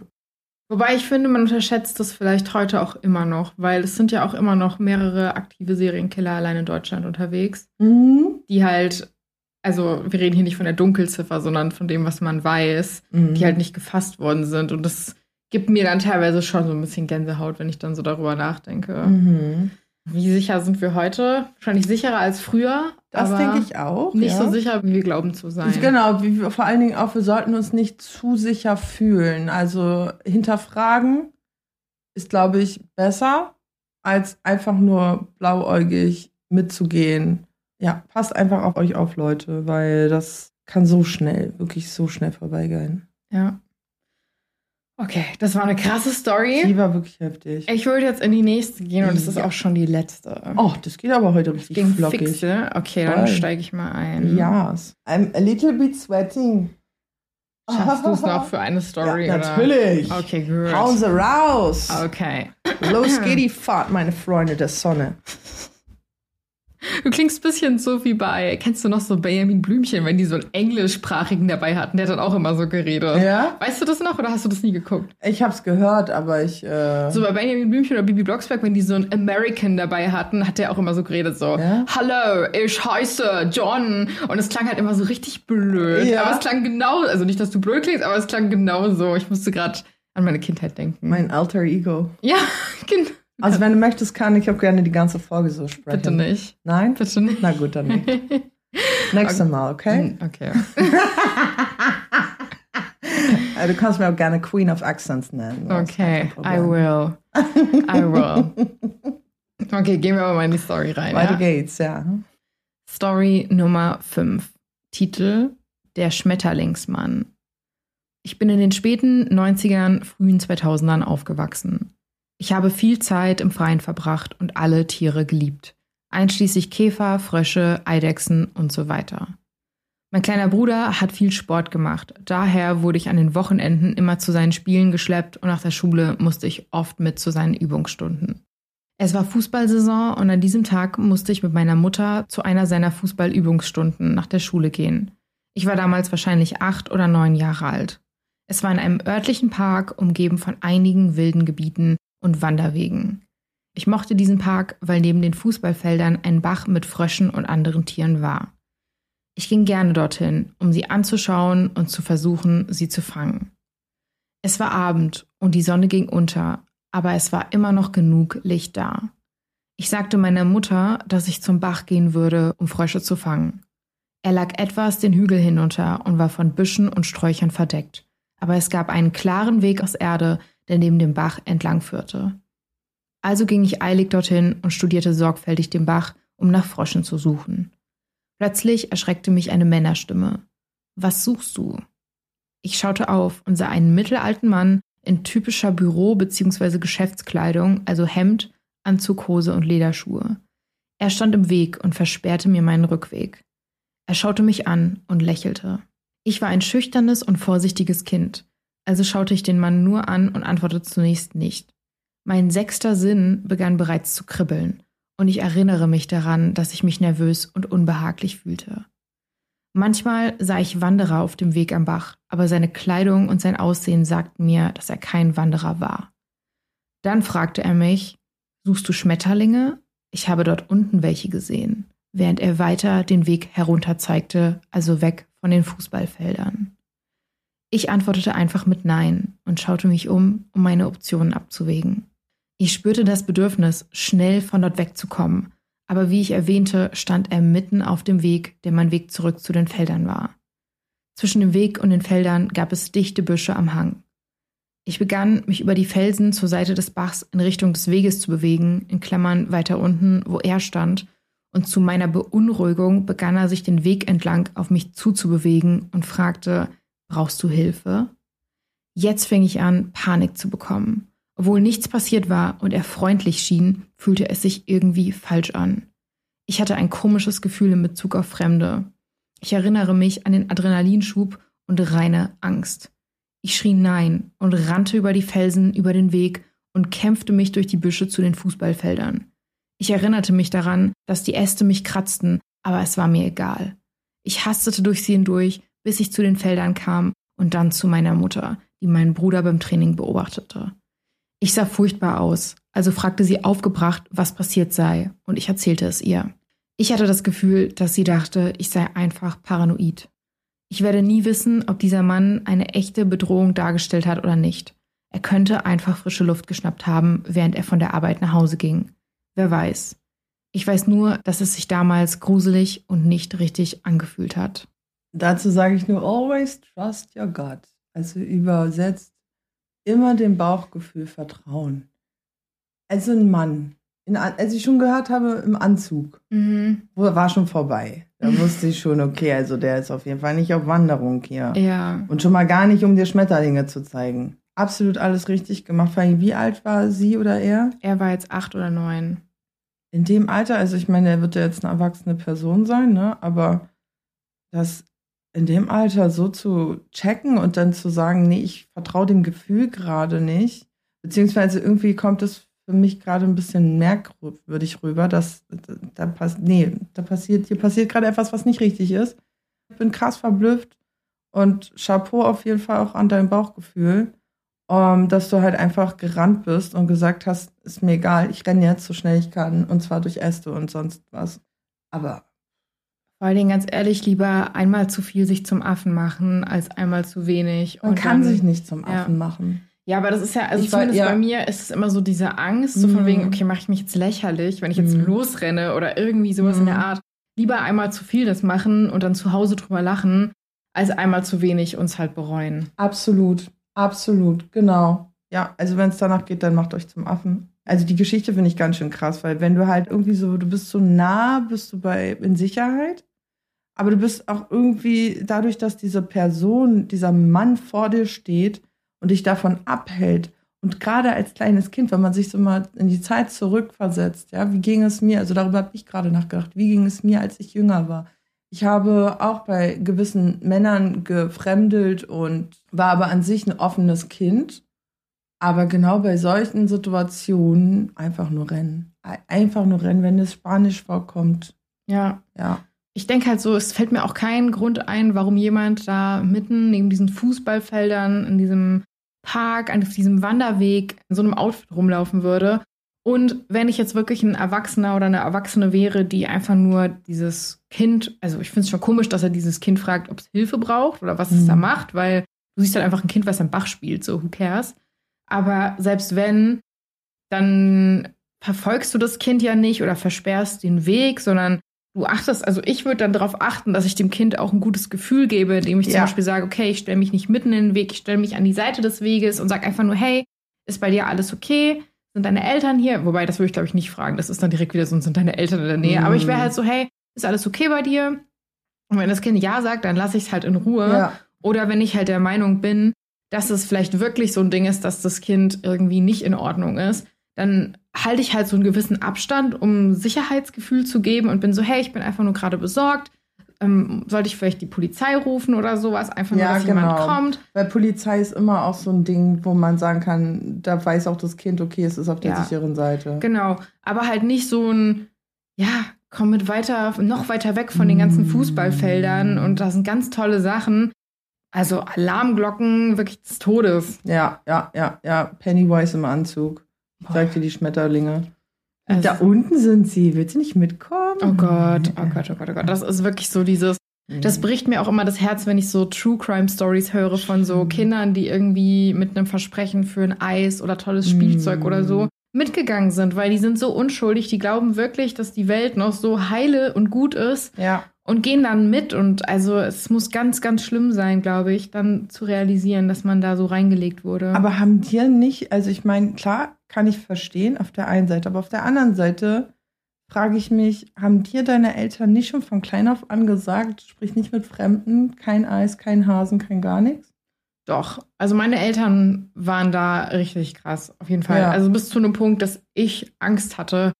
Wobei ich finde, man unterschätzt das vielleicht heute auch immer noch, weil es sind ja auch immer noch mehrere aktive Serienkiller allein in Deutschland unterwegs, Mhm. die halt, also wir reden hier nicht von der Dunkelziffer, sondern von dem, was man weiß, Mhm. die halt nicht gefasst worden sind. Und das gibt mir dann teilweise schon so ein bisschen Gänsehaut, wenn ich dann so darüber nachdenke. Mhm. Wie sicher sind wir heute? Wahrscheinlich sicherer als früher. Das denke ich auch. Nicht ja. so sicher, wie wir glauben zu sein. Genau, wir, vor allen Dingen auch, wir sollten uns nicht zu sicher fühlen. Also hinterfragen, ist, glaube ich, besser, als einfach nur blauäugig mitzugehen. Ja, passt einfach auf euch auf, Leute, weil das kann so schnell, wirklich so schnell vorbeigehen. Ja. Okay, das war eine krasse Story. Die war wirklich heftig. Ich würde jetzt in die nächste gehen und das ist Ja. auch schon die letzte. Oh, das geht aber heute richtig Ging flockig. fix, ne? Okay, dann steige ich mal ein. Yes. I'm a little bit sweating. Schaffst du es noch für eine Story? Ja, oder? natürlich. Okay, gut. Hauen Sie raus. Okay. Los geht die Fahrt, meine Freunde der Sonne. Du klingst ein bisschen so wie bei, kennst du noch so Benjamin Blümchen, wenn die so einen englischsprachigen dabei hatten? Der hat dann auch immer so geredet. Ja? Weißt du das noch oder hast du das nie geguckt? Ich hab's gehört, aber ich. Äh, So bei Benjamin Blümchen oder Bibi Blocksberg, wenn die so einen American dabei hatten, hat der auch immer so geredet, so, Ja? Hallo, ich heiße John. Und es klang halt immer so richtig blöd. Ja. Aber es klang genau, also nicht, dass du blöd klingst, aber es klang genau so. Ich musste gerade an meine Kindheit denken. mein alter Ego. ja, genau. Also, wenn du möchtest, kann ich auch gerne die ganze Folge so sprechen. Bitte nicht. Nein? Bitte nicht. Na gut, dann nicht. Nächstes Mal, okay? Okay. Äh, Du kannst mir auch gerne Queen of Accents nennen. Okay, I will. I will. Okay, gehen wir aber mal in die Story rein. Weiter Ja? geht's, ja. Story Nummer 5. Titel Der Schmetterlingsmann. Ich bin in den späten 90ern, frühen 2000ern aufgewachsen. Ich habe viel Zeit im Freien verbracht und alle Tiere geliebt, einschließlich Käfer, Frösche, Eidechsen und so weiter. Mein kleiner Bruder hat viel Sport gemacht, daher wurde ich an den Wochenenden immer zu seinen Spielen geschleppt und nach der Schule musste ich oft mit zu seinen Übungsstunden. Es war Fußballsaison und an diesem Tag musste ich mit meiner Mutter zu einer seiner Fußballübungsstunden nach der Schule gehen. Ich war damals wahrscheinlich acht oder neun Jahre alt. Es war in einem örtlichen Park, umgeben von einigen wilden Gebieten und Wanderwegen. Ich mochte diesen Park, weil neben den Fußballfeldern ein Bach mit Fröschen und anderen Tieren war. Ich ging gerne dorthin, um sie anzuschauen und zu versuchen, sie zu fangen. Es war Abend und die Sonne ging unter, aber es war immer noch genug Licht da. Ich sagte meiner Mutter, dass ich zum Bach gehen würde, um Frösche zu fangen. Er lag etwas den Hügel hinunter und war von Büschen und Sträuchern verdeckt, aber es gab einen klaren Weg aus Erde, der neben dem Bach entlang führte. Also ging ich eilig dorthin und studierte sorgfältig den Bach, um nach Fröschen zu suchen. Plötzlich erschreckte mich eine Männerstimme. Was suchst du? Ich schaute auf und sah einen mittelalten Mann in typischer Büro- bzw. Geschäftskleidung, also Hemd, Anzug, und Lederschuhe. Er stand im Weg und versperrte mir meinen Rückweg. Er schaute mich an und lächelte. Ich war ein schüchternes und vorsichtiges Kind, also schaute ich den Mann nur an und antwortete zunächst nicht. Mein sechster Sinn begann bereits zu kribbeln, und ich erinnere mich daran, dass ich mich nervös und unbehaglich fühlte. Manchmal sah ich Wanderer auf dem Weg am Bach, aber seine Kleidung und sein Aussehen sagten mir, dass er kein Wanderer war. Dann fragte er mich, Suchst du Schmetterlinge? Ich habe dort unten welche gesehen, während er weiter den Weg herunter zeigte, also weg von den Fußballfeldern. Ich antwortete einfach mit Nein und schaute mich um, um meine Optionen abzuwägen. Ich spürte das Bedürfnis, schnell von dort wegzukommen, aber wie ich erwähnte, stand er mitten auf dem Weg, der mein Weg zurück zu den Feldern war. Zwischen dem Weg und den Feldern gab es dichte Büsche am Hang. Ich begann, mich über die Felsen zur Seite des Bachs in Richtung des Weges zu bewegen, in Klammern weiter unten, wo er stand, und zu meiner Beunruhigung begann er sich den Weg entlang auf mich zuzubewegen und fragte, brauchst du Hilfe? Jetzt fing ich an, Panik zu bekommen. Obwohl nichts passiert war und er freundlich schien, fühlte es sich irgendwie falsch an. Ich hatte ein komisches Gefühl in Bezug auf Fremde. Ich erinnere mich an den Adrenalinschub und reine Angst. Ich schrie Nein und rannte über die Felsen, über den Weg und kämpfte mich durch die Büsche zu den Fußballfeldern. Ich erinnerte mich daran, dass die Äste mich kratzten, aber es war mir egal. Ich hastete durch sie hindurch, bis ich zu den Feldern kam und dann zu meiner Mutter, die meinen Bruder beim Training beobachtete. Ich sah furchtbar aus, also fragte sie aufgebracht, was passiert sei, und ich erzählte es ihr. Ich hatte das Gefühl, dass sie dachte, ich sei einfach paranoid. Ich werde nie wissen, ob dieser Mann eine echte Bedrohung dargestellt hat oder nicht. Er könnte einfach frische Luft geschnappt haben, während er von der Arbeit nach Hause ging. Wer weiß. Ich weiß nur, dass es sich damals gruselig und nicht richtig angefühlt hat. Dazu sage ich nur, always trust your gut. Also übersetzt immer dem Bauchgefühl vertrauen. also ein Mann, in, als ich schon gehört habe, im Anzug, Mhm. war schon vorbei. Da wusste ich schon, okay, also der ist auf jeden Fall nicht auf Wanderung hier. Ja. Und schon mal gar nicht, um dir Schmetterlinge zu zeigen. Absolut alles richtig gemacht. Vor allem, wie alt war sie oder er? Er war jetzt acht oder neun. In dem Alter, also ich meine, er wird ja jetzt eine erwachsene Person sein, ne? Aber das in dem Alter so zu checken und dann zu sagen, nee, ich vertraue dem Gefühl gerade nicht, beziehungsweise irgendwie kommt es für mich gerade ein bisschen merkwürdig rüber, dass da pass nee, da passiert, hier passiert gerade etwas, was nicht richtig ist. Ich bin krass verblüfft und Chapeau auf jeden Fall auch an dein Bauchgefühl, ähm, dass du halt einfach gerannt bist und gesagt hast, ist mir egal, ich renne jetzt so schnell ich kann und zwar durch Äste und sonst was. Aber Vor allen Dingen ganz ehrlich, lieber einmal zu viel sich zum Affen machen, als einmal zu wenig. man Und kann dann- sich nicht zum ja. Affen machen. Ja, aber das ist ja, also Ich war- zumindest ja. bei mir ist es immer so diese Angst, so von Mhm. wegen, okay, mache ich mich jetzt lächerlich, wenn ich jetzt Mhm. losrenne oder irgendwie sowas in Mhm. der Art. Lieber einmal zu viel das machen und dann zu Hause drüber lachen, als einmal zu wenig uns halt bereuen. Absolut, absolut, genau. Ja, also wenn es danach geht, dann macht euch zum Affen. Also die Geschichte finde ich ganz schön krass, weil wenn du halt irgendwie so, du bist so nah, bist du bei in Sicherheit, aber du bist auch irgendwie dadurch, dass diese Person, dieser Mann vor dir steht und dich davon abhält. Und gerade als kleines Kind, wenn man sich so mal in die Zeit zurückversetzt, ja, wie ging es mir? Also darüber habe ich gerade nachgedacht. Wie ging es mir, als ich jünger war? Ich habe auch bei gewissen Männern gefremdelt und war aber an sich ein offenes Kind. Aber genau bei solchen Situationen einfach nur rennen. Ei- Einfach nur rennen, wenn es Spanisch vorkommt. Ja. Ja. Ich denke halt so, es fällt mir auch kein Grund ein, warum jemand da mitten neben diesen Fußballfeldern, in diesem Park, auf diesem Wanderweg in so einem Outfit rumlaufen würde. Und wenn ich jetzt wirklich ein Erwachsener oder eine Erwachsene wäre, die einfach nur dieses Kind, also ich finde es schon komisch, dass er dieses Kind fragt, ob es Hilfe braucht oder was es Mhm. da macht, weil du siehst halt einfach ein Kind, was am Bach spielt, so who cares. Aber selbst wenn, dann verfolgst du das Kind ja nicht oder versperrst den Weg, sondern du achtest, also ich würde dann darauf achten, dass ich dem Kind auch ein gutes Gefühl gebe, indem ich zum Ja. Beispiel sage, okay, ich stelle mich nicht mitten in den Weg, ich stelle mich an die Seite des Weges und sage einfach nur, hey, ist bei dir alles okay? Sind deine Eltern hier? Wobei, das würde ich, glaube ich, nicht fragen. Das ist dann direkt wieder so, sind deine Eltern in der Nähe. Mhm. Aber ich wäre halt so, hey, ist alles okay bei dir? Und wenn das Kind Ja sagt, dann lasse ich es halt in Ruhe. Ja. Oder wenn ich halt der Meinung bin, dass es vielleicht wirklich so ein Ding ist, dass das Kind irgendwie nicht in Ordnung ist, dann halte ich halt so einen gewissen Abstand, um Sicherheitsgefühl zu geben und bin so, hey, ich bin einfach nur gerade besorgt. Ähm, sollte ich vielleicht die Polizei rufen oder sowas? Einfach nur, Ja, dass jemand genau. kommt. Weil Polizei ist immer auch so ein Ding, wo man sagen kann, da weiß auch das Kind, okay, es ist auf der Ja. sicheren Seite. Genau. Aber halt nicht so ein, ja, komm mit weiter, noch weiter weg von den ganzen Mm. Fußballfeldern und da sind ganz tolle Sachen. Also Alarmglocken wirklich des Todes. Ja, ja, ja, ja. Pennywise im Anzug. Sagt dir die Schmetterlinge. Also- da unten sind sie. Willst du nicht mitkommen? Oh Gott, oh Gott, oh Gott, oh Gott. Das ist wirklich so dieses, das bricht mir auch immer das Herz, wenn ich so True Crime Stories höre von so. Kindern, die irgendwie mit einem Versprechen für ein Eis oder tolles Spielzeug Mhm. oder so mitgegangen sind, weil die sind so unschuldig, die glauben wirklich, dass die Welt noch so heile und gut ist Ja. und gehen dann mit und also es muss ganz, ganz schlimm sein, glaube ich, dann zu realisieren, dass man da so reingelegt wurde. Aber haben dir nicht, also ich meine, klar, kann ich verstehen auf der einen Seite, aber auf der anderen Seite frage ich mich, haben dir deine Eltern nicht schon von klein auf an gesagt, sprich nicht mit Fremden, kein Eis, kein Hasen, kein gar nichts? Doch, also meine Eltern waren da richtig krass, auf jeden Fall. Ja. Also bis zu einem Punkt, dass ich Angst hatte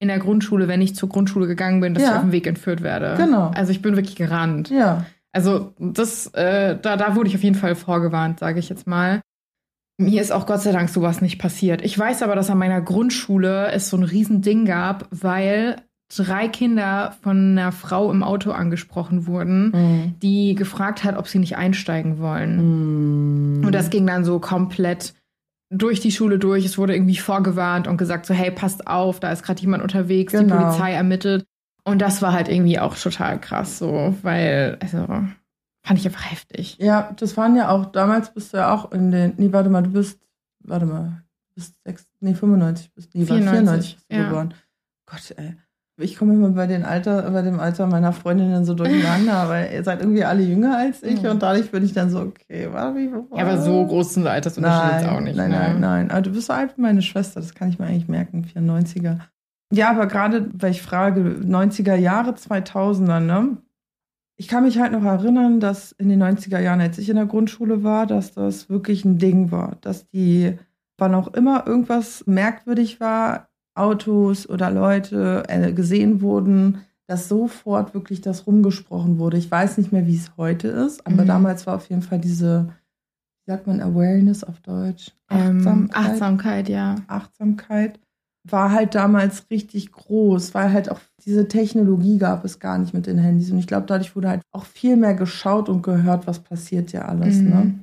in der Grundschule, wenn ich zur Grundschule gegangen bin, dass Ja. ich auf dem Weg entführt werde. Genau. Also ich bin wirklich gerannt. Ja. Also das, äh, da, da wurde ich auf jeden Fall vorgewarnt, sage ich jetzt mal. Mir ist auch Gott sei Dank sowas nicht passiert. Ich weiß aber, dass an meiner Grundschule es so ein Riesending gab, weil drei Kinder von einer Frau im Auto angesprochen wurden, Mhm. die gefragt hat, ob sie nicht einsteigen wollen. Mhm. Und das ging dann so komplett durch die Schule durch. Es wurde irgendwie vorgewarnt und gesagt so, hey, passt auf, da ist gerade jemand unterwegs, die Genau. Polizei ermittelt. Und das war halt irgendwie auch total krass so, weil, also, fand ich einfach heftig. Ja, das waren ja auch, damals bist du ja auch in den, nee, warte mal, du bist, warte mal, du bist sechs, nee, 95 bist, nee, 94, 94, 94 bist du ja. geboren. Gott, ey. Ich komme immer bei, den Alter, bei dem Alter meiner Freundinnen so durcheinander, weil ihr seid irgendwie alle jünger als ich und dadurch bin ich dann so, okay, warte, wie Ja, aber so groß sind Altersunterschied jetzt auch nicht. Nein, ne? nein, nein. Aber du bist so alt wie meine Schwester, das kann ich mir eigentlich merken, 94er. Ja, aber gerade, weil ich frage, 90er Jahre, 2000er, ne? Ich kann mich halt noch erinnern, dass in den 90er Jahren, als ich in der Grundschule war, dass das wirklich ein Ding war. Dass die, wann auch immer irgendwas merkwürdig war, Autos oder Leute äh, gesehen wurden, dass sofort wirklich das rumgesprochen wurde. Ich weiß nicht mehr, wie es heute ist, aber Mhm. damals war auf jeden Fall diese, wie sagt man, Awareness auf Deutsch? Ähm, Achtsamkeit, ja. Achtsamkeit war halt damals richtig groß, weil halt auch diese Technologie gab es gar nicht mit den Handys. Und ich glaube, dadurch wurde halt auch viel mehr geschaut und gehört, was passiert ja alles. Mhm. Ne?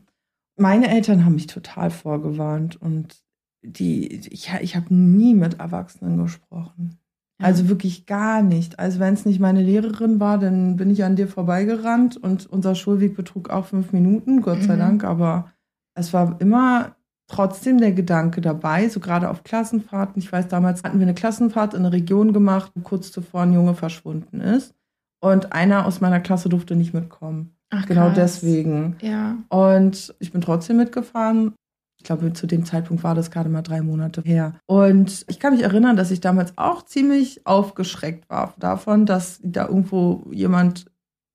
Meine Eltern haben mich total vorgewarnt und die, ich, ich habe nie mit Erwachsenen gesprochen. Also wirklich gar nicht. Also wenn es nicht meine Lehrerin war, dann bin ich an dir vorbeigerannt und unser Schulweg betrug auch fünf Minuten, Gott sei Mhm. Dank. Aber es war immer trotzdem der Gedanke dabei, so gerade auf Klassenfahrten. Ich weiß, damals hatten wir eine Klassenfahrt in eine Region gemacht, wo kurz zuvor ein Junge verschwunden ist. Und einer aus meiner Klasse durfte nicht mitkommen. Ach, Genau krass. deswegen. Ja. Und ich bin trotzdem mitgefahren. Ich glaube, zu dem Zeitpunkt war das gerade mal drei Monate her. Und ich kann mich erinnern, dass ich damals auch ziemlich aufgeschreckt war davon, dass da irgendwo jemand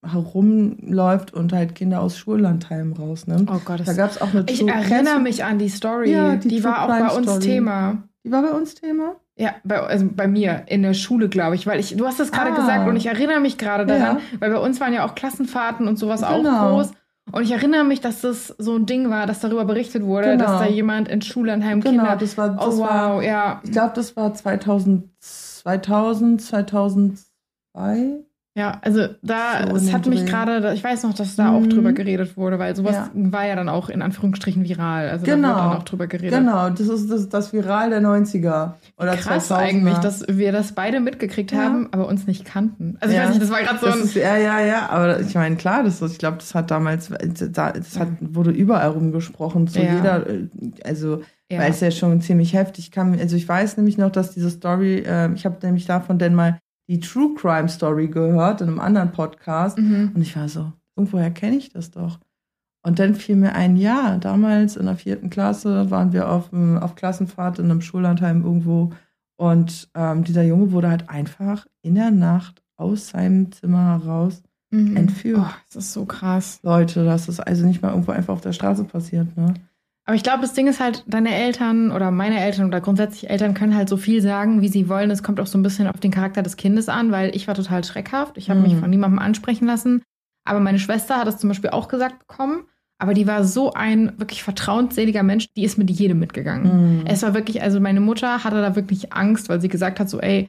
herumläuft und halt Kinder aus Schullandheimen rausnimmt. Oh Gott, Da gab es auch eine ich True- erinnere mich an die Story. Ja, die die war auch bei uns Story. Thema. Die war bei uns Thema? Ja, bei, also bei mir in der Schule, glaube ich, weil ich, du hast das gerade Ah. gesagt und ich erinnere mich gerade daran, Ja. weil bei uns waren ja auch Klassenfahrten und sowas auch Genau. groß. Und ich erinnere mich, dass das so ein Ding war, dass darüber berichtet wurde, Genau. dass da jemand in Schullandheim Genau, Kinder. das war, das oh wow, war ja. ich glaube, das war 2000, 2000, 2002. Ja, also da, So es hat mich gerade, ich weiß noch, dass da auch Mhm. drüber geredet wurde, weil sowas Ja. war ja dann auch in Anführungsstrichen viral. Also Genau. da wurde dann auch drüber geredet. Genau, das ist das, das Viral der 90er. Oder Krass 2000er. eigentlich, dass wir das beide mitgekriegt Ja. haben, aber uns nicht kannten. Also ich Ja. weiß nicht, das war gerade so ein. ist, ja, ja, ja, aber ich meine, klar, das ist, ich glaube, das hat damals, das hat, wurde überall rumgesprochen, zu jeder, äh, also, weil es ja schon ziemlich heftig kam. Also ich weiß nämlich noch, dass diese Story, äh, ich habe nämlich davon denn mal die True Crime Story gehört in einem anderen Podcast Mhm. und ich war so, irgendwoher kenne ich das doch. Und dann fiel mir ein, ja, damals in der vierten Klasse waren wir auf, dem- auf Klassenfahrt in einem Schullandheim irgendwo und ähm, dieser Junge wurde halt einfach in der Nacht aus seinem Zimmer heraus Mhm. entführt. Oh, das ist so krass. Leute, das ist also nicht mal irgendwo einfach auf der Straße passiert, ne? Aber ich glaube, das Ding ist halt, deine Eltern oder meine Eltern oder grundsätzlich Eltern können halt so viel sagen, wie sie wollen. Es kommt auch so ein bisschen auf den Charakter des Kindes an, weil ich war total schreckhaft. Ich habe Mhm. mich von niemandem ansprechen lassen. Aber meine Schwester hat es zum Beispiel auch gesagt bekommen. Aber die war so ein wirklich vertrauensseliger Mensch, die ist mit jedem mitgegangen. Mhm. Es war wirklich, also meine Mutter hatte da wirklich Angst, weil sie gesagt hat, so, ey,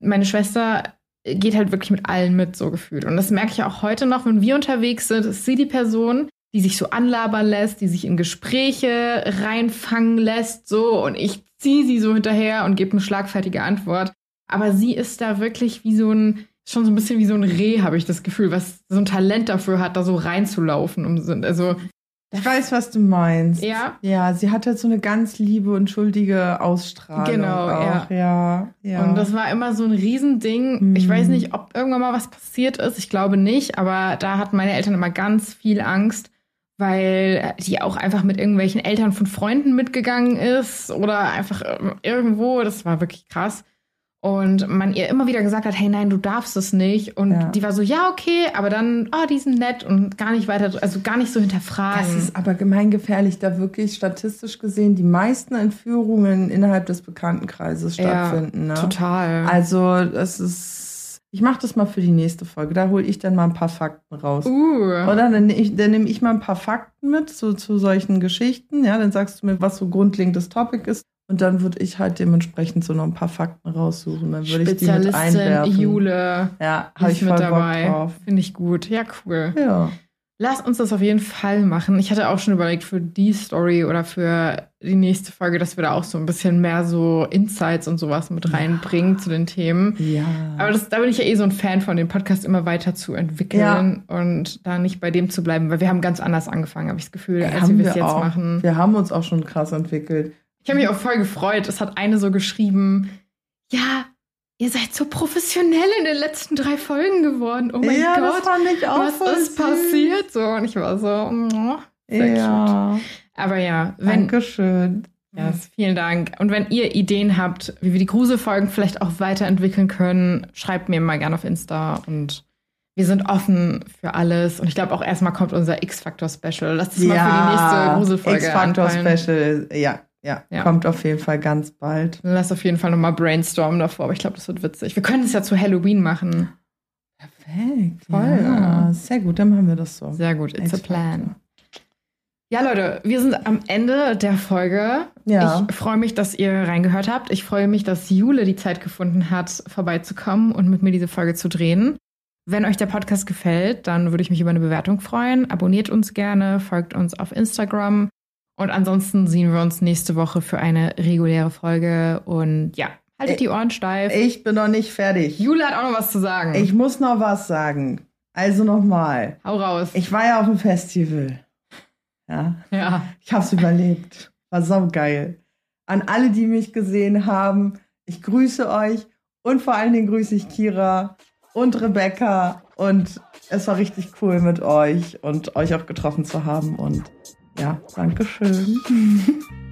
meine Schwester geht halt wirklich mit allen mit, so gefühlt. Und das merke ich auch heute noch, wenn wir unterwegs sind, ist sie die Person, die sich so anlabern lässt, die sich in Gespräche reinfangen lässt, so, und ich ziehe sie so hinterher und gebe eine schlagfertige Antwort. Aber sie ist da wirklich wie so ein, schon so ein bisschen wie so ein Reh, habe ich das Gefühl, was so ein Talent dafür hat, da so reinzulaufen. Um, so- also, Ich weiß, was du meinst. ja, Ja, sie hat halt so eine ganz liebe und schuldige Ausstrahlung. Genau, auch. ja. ja. Und das war immer so ein Riesending. Ich Mhm. weiß nicht, ob irgendwann mal was passiert ist. Ich glaube nicht, aber da hatten meine Eltern immer ganz viel Angst, weil die auch einfach mit irgendwelchen Eltern von Freunden mitgegangen ist oder einfach ähm, irgendwo. Das war wirklich krass. Und man ihr immer wieder gesagt hat, hey, nein, du darfst es nicht. Und Ja. die war so, ja, okay, aber dann, oh, die sind nett und gar nicht weiter, also gar nicht so hinterfragen. Das ist aber gemeingefährlich, da wirklich statistisch gesehen die meisten Entführungen innerhalb des Bekanntenkreises Ja, stattfinden. ne? total. Also, das ist. Ich mache das mal für die nächste Folge. Da hole ich dann mal ein paar Fakten raus. uh. Oder dann, ich- dann nehme ich mal ein paar Fakten mit so, zu solchen Geschichten. Ja, dann sagst du mir, was so grundlegendes Topic ist. Und dann würde ich halt dementsprechend so noch ein paar Fakten raussuchen. Dann würde ich die mit einwerfen. Jule. Ja, habe ich voll mit dabei. Finde ich gut. Ja, cool. Ja. Lass uns das auf jeden Fall machen. Ich hatte auch schon überlegt für die Story oder für die nächste Folge, dass wir da auch so ein bisschen mehr so Insights und sowas mit reinbringen zu den Themen. Ja. Aber das, da bin ich ja eh so ein Fan von, den Podcast immer weiter zu entwickeln und da nicht bei dem zu bleiben, weil wir haben ganz anders angefangen, habe ich das Gefühl, Ey, als haben wir es jetzt auch. machen. Wir haben uns auch schon krass entwickelt. Ich habe mich auch voll gefreut. Es hat eine so geschrieben, ja, Ihr seid so professionell in den letzten drei Folgen geworden. Oh mein ja, Gott. das fand ich auch was ist süß. passiert? So, und ich war so, oh, sehr cute. Ja, Aber ja, wenn, Dankeschön. ja, vielen Dank. Und wenn ihr Ideen habt, wie wir die Gruselfolgen vielleicht auch weiterentwickeln können, schreibt mir mal gerne auf Insta und wir sind offen für alles. Und ich glaube auch erstmal kommt unser X-Factor-Special. Lass das mal für die nächste Gruselfolge X-Factor. Special, ja, ja, Ja. kommt auf jeden Fall ganz bald. Lass auf jeden Fall nochmal brainstormen davor, aber ich glaube, das wird witzig. Wir können es ja zu Halloween machen. Perfekt. Voll. Ja, sehr gut, dann machen wir das so. Sehr gut, it's a plan. Ja, Leute, wir sind am Ende der Folge. Ja. Ich freue mich, dass ihr reingehört habt. Ich freue mich, dass Jule die Zeit gefunden hat, vorbeizukommen und mit mir diese Folge zu drehen. Wenn euch der Podcast gefällt, dann würde ich mich über eine Bewertung freuen. Abonniert uns gerne, folgt uns auf Instagram. Und ansonsten sehen wir uns nächste Woche für eine reguläre Folge. Und ja, haltet die Ohren steif. Ich bin noch nicht fertig. Jule hat auch noch was zu sagen. Ich muss noch was sagen. Also nochmal. Hau raus. Ich war ja auf dem Festival. Ja, ja. ich hab's überlebt. War saugeil. An alle, die mich gesehen haben, ich grüße euch und vor allen Dingen grüße ich Kira und Rebecca und es war richtig cool mit euch und euch auch getroffen zu haben und ja, Dankeschön.